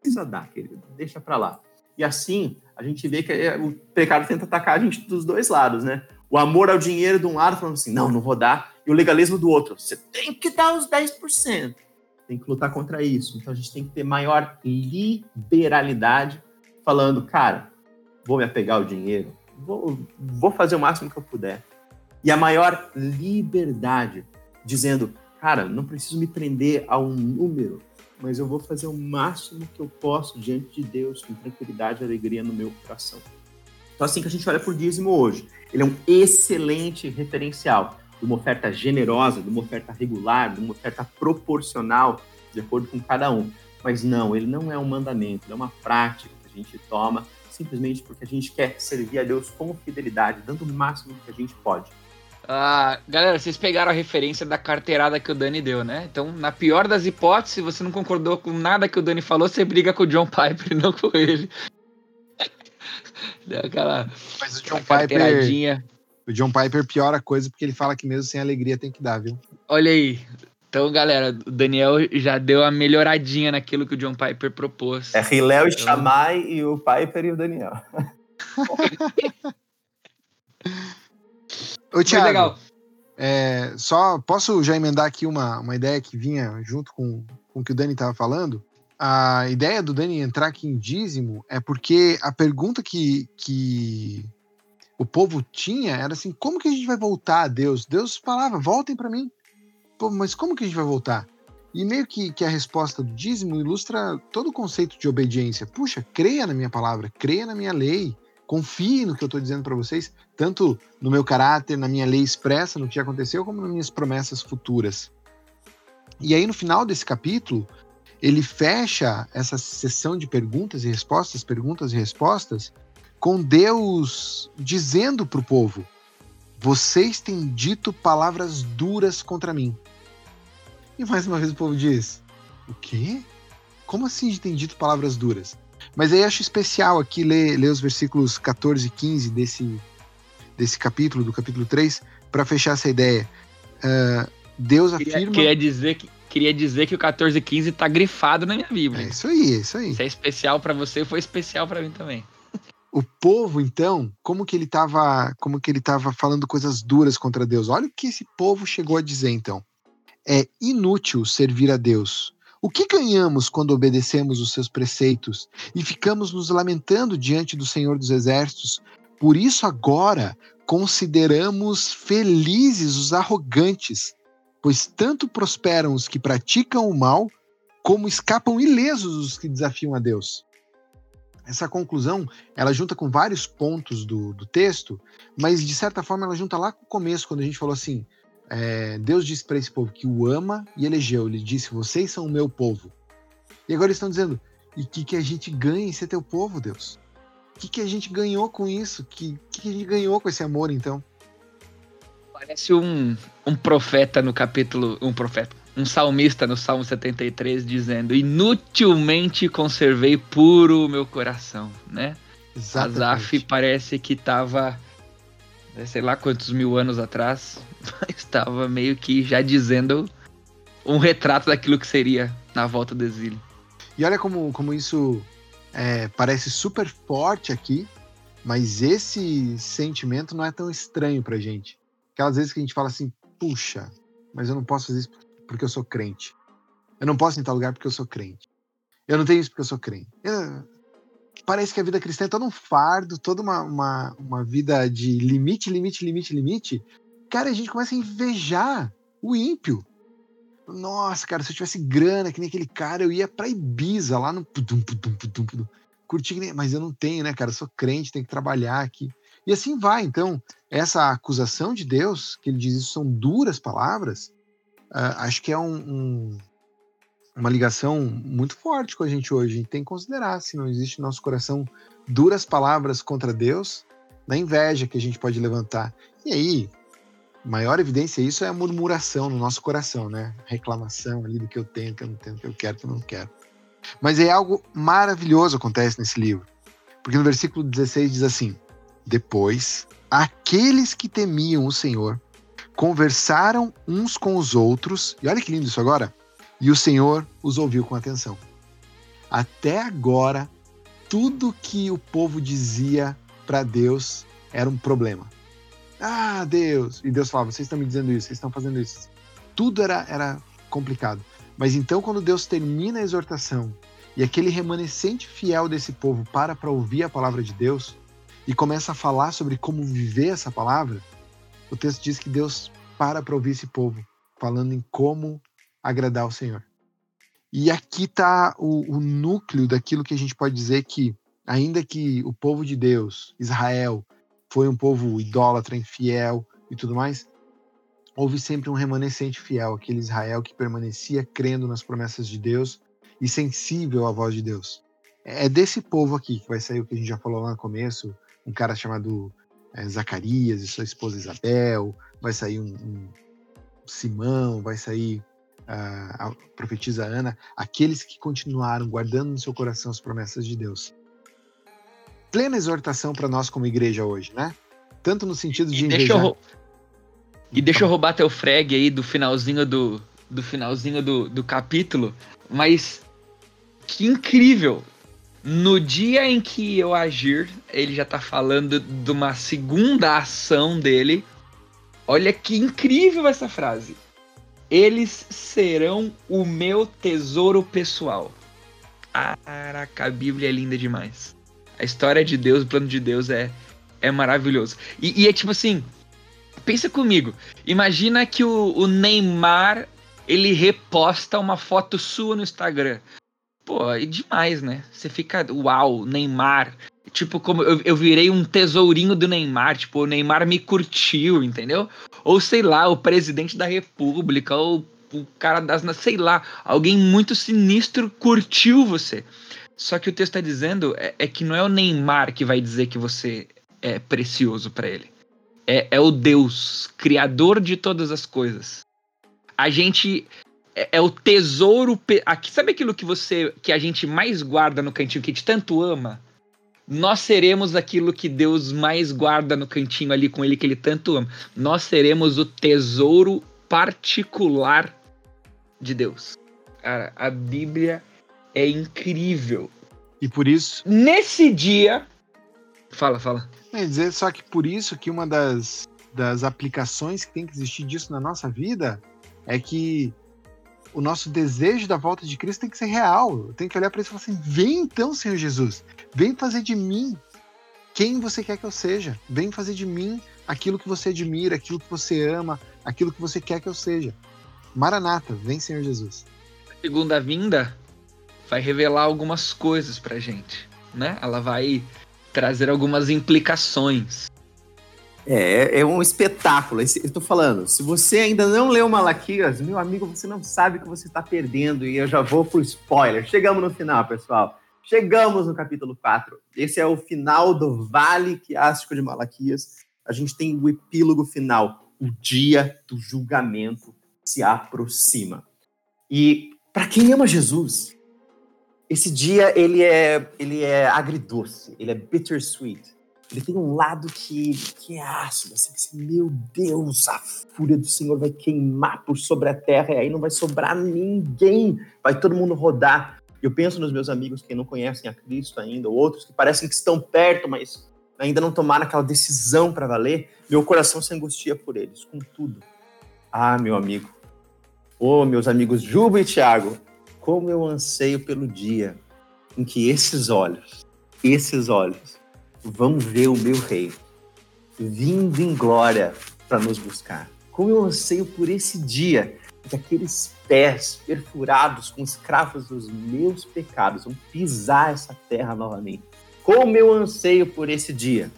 precisa dar, querido, deixa para lá. E assim, a gente vê que é, o pecado tenta atacar a gente dos dois lados, né? o amor ao dinheiro de um lado, falando assim, não, não vou dar, e o legalismo do outro, você tem que dar os 10%. Tem que lutar contra isso. Então a gente tem que ter maior liberalidade, falando, cara, vou me apegar ao dinheiro, vou, vou fazer o máximo que eu puder. E a maior liberdade, dizendo, cara, não preciso me prender a um número, mas eu vou fazer o máximo que eu posso diante de Deus, com tranquilidade e alegria no meu coração. Então, assim que a gente olha por dízimo hoje, ele é um excelente referencial de uma oferta generosa, de uma oferta regular, de uma oferta proporcional, de acordo com cada um. Mas não, ele não é um mandamento, é uma prática que a gente toma simplesmente porque a gente quer servir a Deus com fidelidade, dando o máximo que a gente pode. Ah, galera, vocês pegaram a referência da carteirada que o Dani deu, né? Então, na pior das hipóteses, se você não concordou com nada que o Dani falou, você briga com o John Piper, não com ele. Deu aquela. Mas o John Piper. O John Piper piora a coisa porque ele fala que mesmo sem alegria tem que dar, viu? Olha aí. Então, galera, o Daniel já deu a melhoradinha naquilo que o John Piper propôs. É Riléu e então... Chamai e o Piper e o Daniel. Ô, Thiago, legal. É, só posso já emendar aqui uma, uma ideia que vinha junto com, com o que o Dani estava falando? a ideia do Dani entrar aqui em dízimo é porque a pergunta que, que o povo tinha era assim: como que a gente vai voltar a Deus? Deus falava: voltem para mim. Pô, mas como que a gente vai voltar? E meio que, que a resposta do dízimo ilustra todo o conceito de obediência. Puxa, creia na minha palavra, creia na minha lei, Confie no que eu estou dizendo para vocês, tanto no meu caráter, na minha lei expressa, no que aconteceu, como nas minhas promessas futuras. E aí, no final desse capítulo, ele fecha essa sessão de perguntas e respostas, perguntas e respostas, com Deus dizendo para o povo: Vocês têm dito palavras duras contra mim. E mais uma vez o povo diz: O quê? Como assim tem dito palavras duras? Mas aí acho especial aqui ler, ler os versículos 14 e 15 desse, desse capítulo, do capítulo 3, para fechar essa ideia. Uh, Deus queria, afirma. Queria dizer, que, queria dizer que o 14 e 15 tá grifado na minha Bíblia. É isso aí, é isso aí. Se é especial para você, foi especial para mim também. O povo, então, como que ele estava, como que ele tava falando coisas duras contra Deus? Olha o que esse povo chegou a dizer, então. É inútil servir a Deus. O que ganhamos quando obedecemos os seus preceitos e ficamos nos lamentando diante do Senhor dos Exércitos? Por isso, agora, consideramos felizes os arrogantes, pois tanto prosperam os que praticam o mal, como escapam ilesos os que desafiam a Deus. Essa conclusão, ela junta com vários pontos do, do texto, mas de certa forma ela junta lá com o começo, quando a gente falou assim: é, Deus disse para esse povo que o ama e elegeu. Ele disse: Vocês são o meu povo. E agora eles estão dizendo: E o que, que a gente ganha em ser teu povo, Deus? O que, que a gente ganhou com isso? O que, que a gente ganhou com esse amor, então? Parece um, um profeta no capítulo. Um profeta. Um salmista no Salmo 73 dizendo: Inutilmente conservei puro o meu coração, né? Exatamente. Azaf parece que estava sei lá quantos mil anos atrás, estava meio que já dizendo um retrato daquilo que seria na volta do exílio. E olha como, como isso é, parece super forte aqui, mas esse sentimento não é tão estranho pra gente. Aquelas vezes que a gente fala assim, puxa, mas eu não posso fazer isso porque eu sou crente. Eu não posso ir em tal lugar porque eu sou crente. Eu não tenho isso porque eu sou crente. Eu, parece que a vida cristã é todo um fardo, toda uma, uma, uma vida de limite, limite, limite, limite. Cara, a gente começa a invejar o ímpio. Nossa, cara, se eu tivesse grana que nem aquele cara, eu ia pra Ibiza, lá no pudum, pudum, pudum, pudum. Curtir, mas eu não tenho, né, cara? Eu sou crente, tenho que trabalhar aqui. E assim vai. Então, essa acusação de Deus, que ele diz isso são duras palavras, uh, acho que é um, um, uma ligação muito forte com a gente hoje. A gente tem que considerar se não existe no nosso coração duras palavras contra Deus, na inveja que a gente pode levantar. E aí, maior evidência disso é a murmuração no nosso coração, né? Reclamação ali do que eu tenho, que eu não tenho, que eu quero, que eu não quero. Mas é algo maravilhoso acontece nesse livro. Porque no versículo 16 diz assim: Depois, aqueles que temiam o Senhor conversaram uns com os outros, e olha que lindo isso agora, e o Senhor os ouviu com atenção. Até agora, tudo que o povo dizia para Deus era um problema. Ah, Deus! E Deus falava: vocês estão me dizendo isso, vocês estão fazendo isso. Tudo era, era complicado. Mas então, quando Deus termina a exortação e aquele remanescente fiel desse povo para para ouvir a palavra de Deus e começa a falar sobre como viver essa palavra, o texto diz que Deus para para ouvir esse povo, falando em como agradar ao Senhor. E aqui está o, o, núcleo daquilo que a gente pode dizer que, ainda que o povo de Deus, Israel, foi um povo idólatra, infiel e tudo mais, houve sempre um remanescente fiel, aquele Israel que permanecia crendo nas promessas de Deus e sensível à voz de Deus. É desse povo aqui que vai sair o que a gente já falou lá no começo, um cara chamado é, Zacarias e sua esposa Isabel, vai sair um, um Simão, vai sair a, a profetisa Ana, aqueles que continuaram guardando no seu coração as promessas de Deus. Plena exortação para nós como igreja hoje, né? Tanto no sentido de e deixa eu, E deixa eu roubar teu frag aí do finalzinho do, do finalzinho do, do capítulo, mas que incrível! No dia em que eu agir, ele já tá falando de uma segunda ação dele. Olha que incrível essa frase. Eles serão o meu tesouro pessoal. Caraca, a Bíblia é linda demais. A história de Deus, o plano de Deus é, é maravilhoso. E, e é tipo assim, pensa comigo. Imagina que o, o, Neymar ele reposta uma foto sua no Instagram. Pô, é demais, né? Você fica, uau, Neymar. Tipo, como eu, eu virei um tesourinho do Neymar, tipo, o Neymar me curtiu, entendeu? Ou sei lá, o presidente da república, ou o cara das. Sei lá, alguém muito sinistro curtiu você. Só que o texto está dizendo é, é, que não é o Neymar que vai dizer que você é precioso para ele. É, é o Deus, criador de todas as coisas. A gente é, é, o tesouro. Aqui, sabe aquilo que você que a gente mais guarda no cantinho, que a gente tanto ama? Nós seremos aquilo que Deus mais guarda no cantinho ali com ele que ele tanto ama. Nós seremos o tesouro particular de Deus. Cara, a Bíblia é incrível. E por isso. Nesse dia. Fala, fala. É dizer só que por isso que uma das, das aplicações que tem que existir disso na nossa vida é que o nosso desejo da volta de Cristo tem que ser real. Tem que olhar para isso e falar assim: vem então, Senhor Jesus, vem fazer de mim quem você quer que eu seja. Vem fazer de mim aquilo que você admira, aquilo que você ama, aquilo que você quer que eu seja. Maranata, vem Senhor Jesus. A segunda vinda vai revelar algumas coisas pra gente, né? Ela vai trazer algumas implicações. É, é um espetáculo. Eu tô falando, se você ainda não leu Malaquias, meu amigo, você não sabe o que você está perdendo. E eu já vou pro spoiler. Chegamos no final, pessoal. Chegamos no capítulo 4. Esse é o final do Vale Quiástico de Malaquias. A gente tem o epílogo final. O dia do julgamento se aproxima. E para quem ama Jesus, esse dia ele é, ele é agridoce, ele é bittersweet ele tem um lado que, que é ácido, assim, assim, meu Deus, a fúria do Senhor vai queimar por sobre a terra e aí não vai sobrar ninguém, vai todo mundo rodar. Eu penso nos meus amigos que não conhecem a Cristo ainda, ou outros que parecem que estão perto, mas ainda não tomaram aquela decisão para valer. Meu coração se angustia por eles, com tudo. Ah, meu amigo, ô oh, meus amigos Juba e Tiago, como eu anseio pelo dia em que esses olhos, esses olhos, vão ver o meu rei vindo em glória para nos buscar. Como eu anseio por esse dia que aqueles pés perfurados com os cravos dos meus pecados vão pisar essa terra novamente. Como eu anseio por esse dia.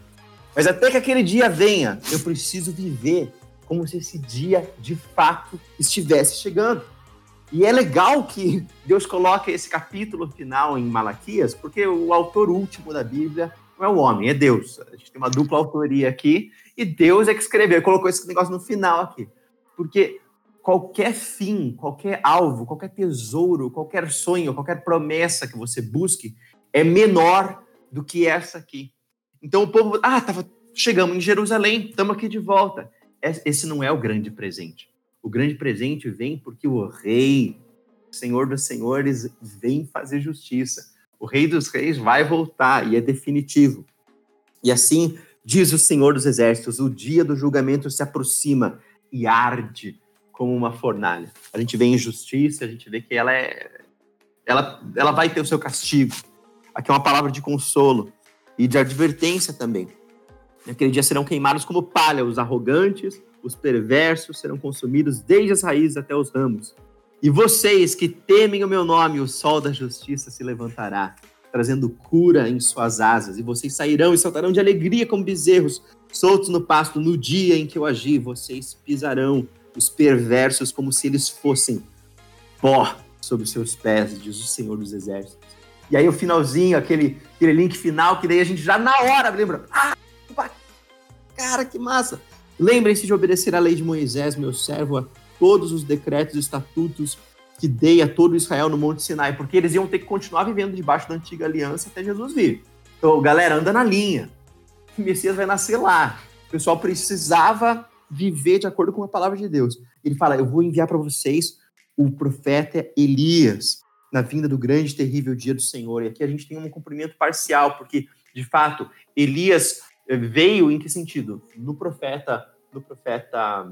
Mas até que aquele dia venha, eu preciso viver como se esse dia de fato estivesse chegando. E é legal que Deus coloque esse capítulo final em Malaquias, porque o autor último da Bíblia não é o homem, é Deus. A gente tem uma dupla autoria aqui, e Deus é que escreveu, colocou esse negócio no final aqui. Porque qualquer fim, qualquer alvo, qualquer tesouro, qualquer sonho, qualquer promessa que você busque é menor do que essa aqui. Então o povo, ah, tava, chegamos em Jerusalém, estamos aqui de volta. Esse não é o grande presente. O grande presente vem porque o rei, Senhor dos Senhores, vem fazer justiça o Rei dos Reis vai voltar e é definitivo. E assim diz o Senhor dos Exércitos: o dia do julgamento se aproxima e arde como uma fornalha. A gente vê injustiça, a gente vê que ela é. Ela, ela vai ter o seu castigo. Aqui é uma palavra de consolo e de advertência também. Naquele dia serão queimados como palha os arrogantes, os perversos serão consumidos desde as raízes até os ramos. E vocês que temem o meu nome, o sol da justiça se levantará, trazendo cura em suas asas, e vocês sairão e saltarão de alegria como bezerros, soltos no pasto no dia em que eu agi. Vocês pisarão os perversos como se eles fossem pó os seus pés, diz o Senhor dos Exércitos. E aí o finalzinho, aquele, aquele link final, que daí a gente já na hora lembra. Ah, cara, que massa! Lembrem-se de obedecer a lei de Moisés, meu servo, todos os decretos e estatutos que dei a todo Israel no Monte Sinai, porque eles iam ter que continuar vivendo debaixo da antiga aliança até Jesus vir. Então, galera, anda na linha. O Messias vai nascer lá. O pessoal precisava viver de acordo com a palavra de Deus. Ele fala: Eu vou enviar para vocês o profeta Elias na vinda do grande e terrível dia do Senhor. E aqui a gente tem um cumprimento parcial, porque, de fato, Elias veio em que sentido? No profeta, no profeta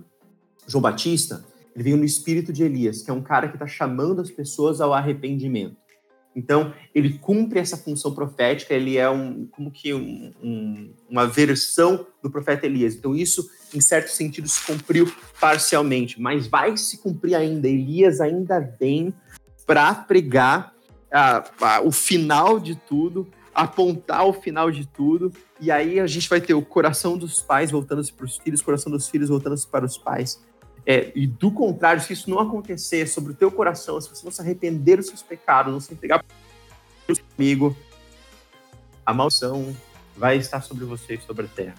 João Batista, ele veio no espírito de Elias, que é um cara que está chamando as pessoas ao arrependimento. Então, ele cumpre essa função profética, ele é um, como que um, um, uma versão do profeta Elias. Então, isso, em certo sentido, se cumpriu parcialmente, mas vai se cumprir ainda. Elias ainda vem para pregar o final de tudo, apontar o final de tudo, e aí a gente vai ter o coração dos pais voltando-se para os filhos, coração dos filhos voltando-se para os pais. É, e do contrário, se isso não acontecer sobre o teu coração, se você não se arrepender dos seus pecados, não se entregar para o amigo, a maldição vai estar sobre você e sobre a terra.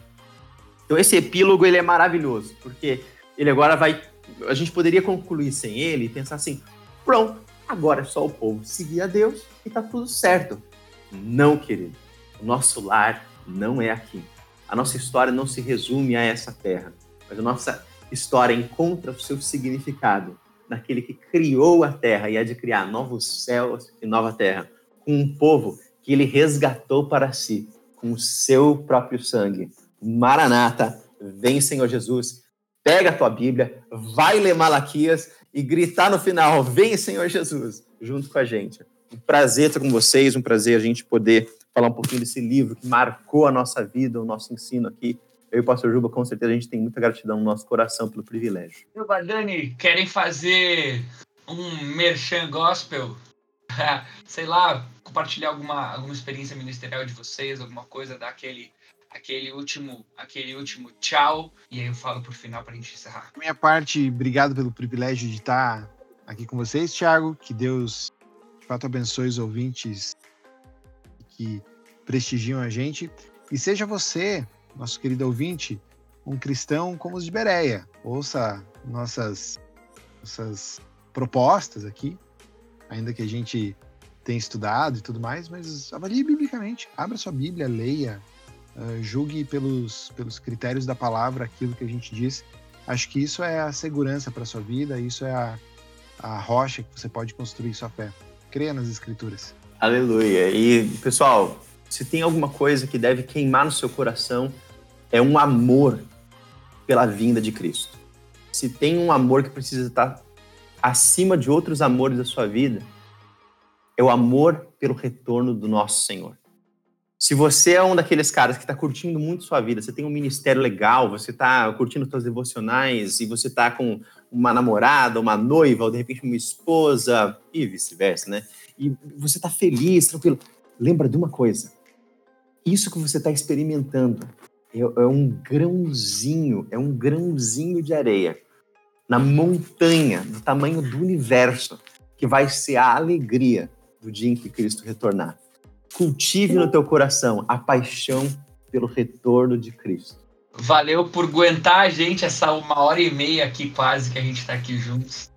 Então esse epílogo ele é maravilhoso, porque ele agora vai, a gente poderia concluir sem ele e pensar assim, pronto, agora é só o povo seguir a Deus e tá tudo certo. Não, querido. O nosso lar não é aqui. A nossa história não se resume a essa terra, mas a nossa história encontra o seu significado naquele que criou a terra e há de criar novos céus e nova terra, com um povo que ele resgatou para si com o seu próprio sangue. Maranata, vem Senhor Jesus, pega a tua Bíblia, vai ler Malaquias e gritar no final: Vem Senhor Jesus, junto com a gente. Um prazer estar com vocês, um prazer a gente poder falar um pouquinho desse livro que marcou a nossa vida, o nosso ensino aqui. Eu e o pastor Juba, com certeza, a gente tem muita gratidão no nosso coração pelo privilégio. Juba, Dani, querem fazer um merchan gospel? Sei lá, compartilhar alguma, alguma experiência ministerial de vocês, alguma coisa, dar aquele, aquele, último, aquele último tchau, e aí eu falo por final para a gente encerrar. Minha parte, obrigado pelo privilégio de estar aqui com vocês, Thiago. Que Deus de fato abençoe os ouvintes que prestigiam a gente. E seja você, nosso querido ouvinte, um cristão como os de Bereia. Ouça nossas, nossas propostas aqui, ainda que a gente tenha estudado e tudo mais, mas avalie biblicamente. Abra sua Bíblia, leia, uh, julgue pelos, pelos critérios da palavra aquilo que a gente diz. Acho que isso é a segurança para sua vida, isso é a, a rocha que você pode construir sua fé. Creia nas Escrituras. Aleluia. E, pessoal, se tem alguma coisa que deve queimar no seu coração, é um amor pela vinda de Cristo. Se tem um amor que precisa estar acima de outros amores da sua vida, é o amor pelo retorno do nosso Senhor. Se você é um daqueles caras que está curtindo muito sua vida, você tem um ministério legal, você está curtindo suas devocionais e você está com uma namorada, uma noiva, ou de repente uma esposa, e vice-versa, né? E você está feliz, tranquilo. Lembra de uma coisa: isso que você está experimentando é um grãozinho, é um grãozinho de areia na montanha do tamanho do universo que vai ser a alegria do dia em que Cristo retornar. Cultive no teu coração a paixão pelo retorno de Cristo. Valeu por aguentar a gente essa uma hora e meia aqui quase que a gente está aqui juntos.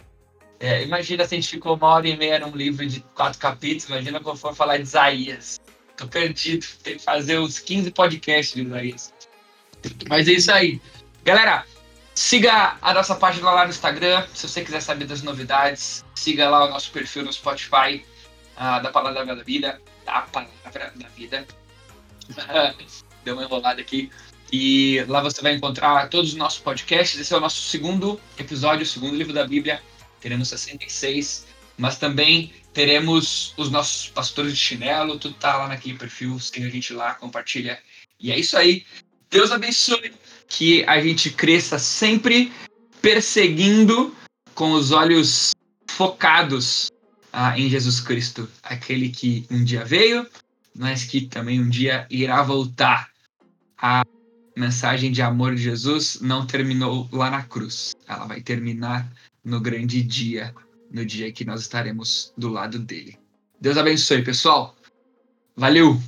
É, imagina se a gente ficou uma hora e meia num livro de quatro capítulos, imagina quando for falar de Isaías. Tô perdido, tem que fazer uns 15 podcasts de Isaías. Mas é isso aí. Galera, siga a nossa página lá no Instagram, se você quiser saber das novidades. Siga lá o nosso perfil no Spotify, uh, da Palavra da Vida. Da Palavra da Vida. Deu uma enrolada aqui. E lá você vai encontrar todos os nossos podcasts. Esse é o nosso segundo episódio, o segundo livro da Bíblia. Teremos 66. Mas também teremos os nossos pastores de chinelo. Tudo tá lá naquele perfil. Siga a gente lá, compartilha. E é isso aí. Deus abençoe. Que a gente cresça sempre perseguindo com os olhos focados ah, em Jesus Cristo, aquele que um dia veio, mas que também um dia irá voltar. A mensagem de amor de Jesus não terminou lá na cruz, ela vai terminar no grande dia, no dia que nós estaremos do lado dele. Deus abençoe, pessoal. Valeu!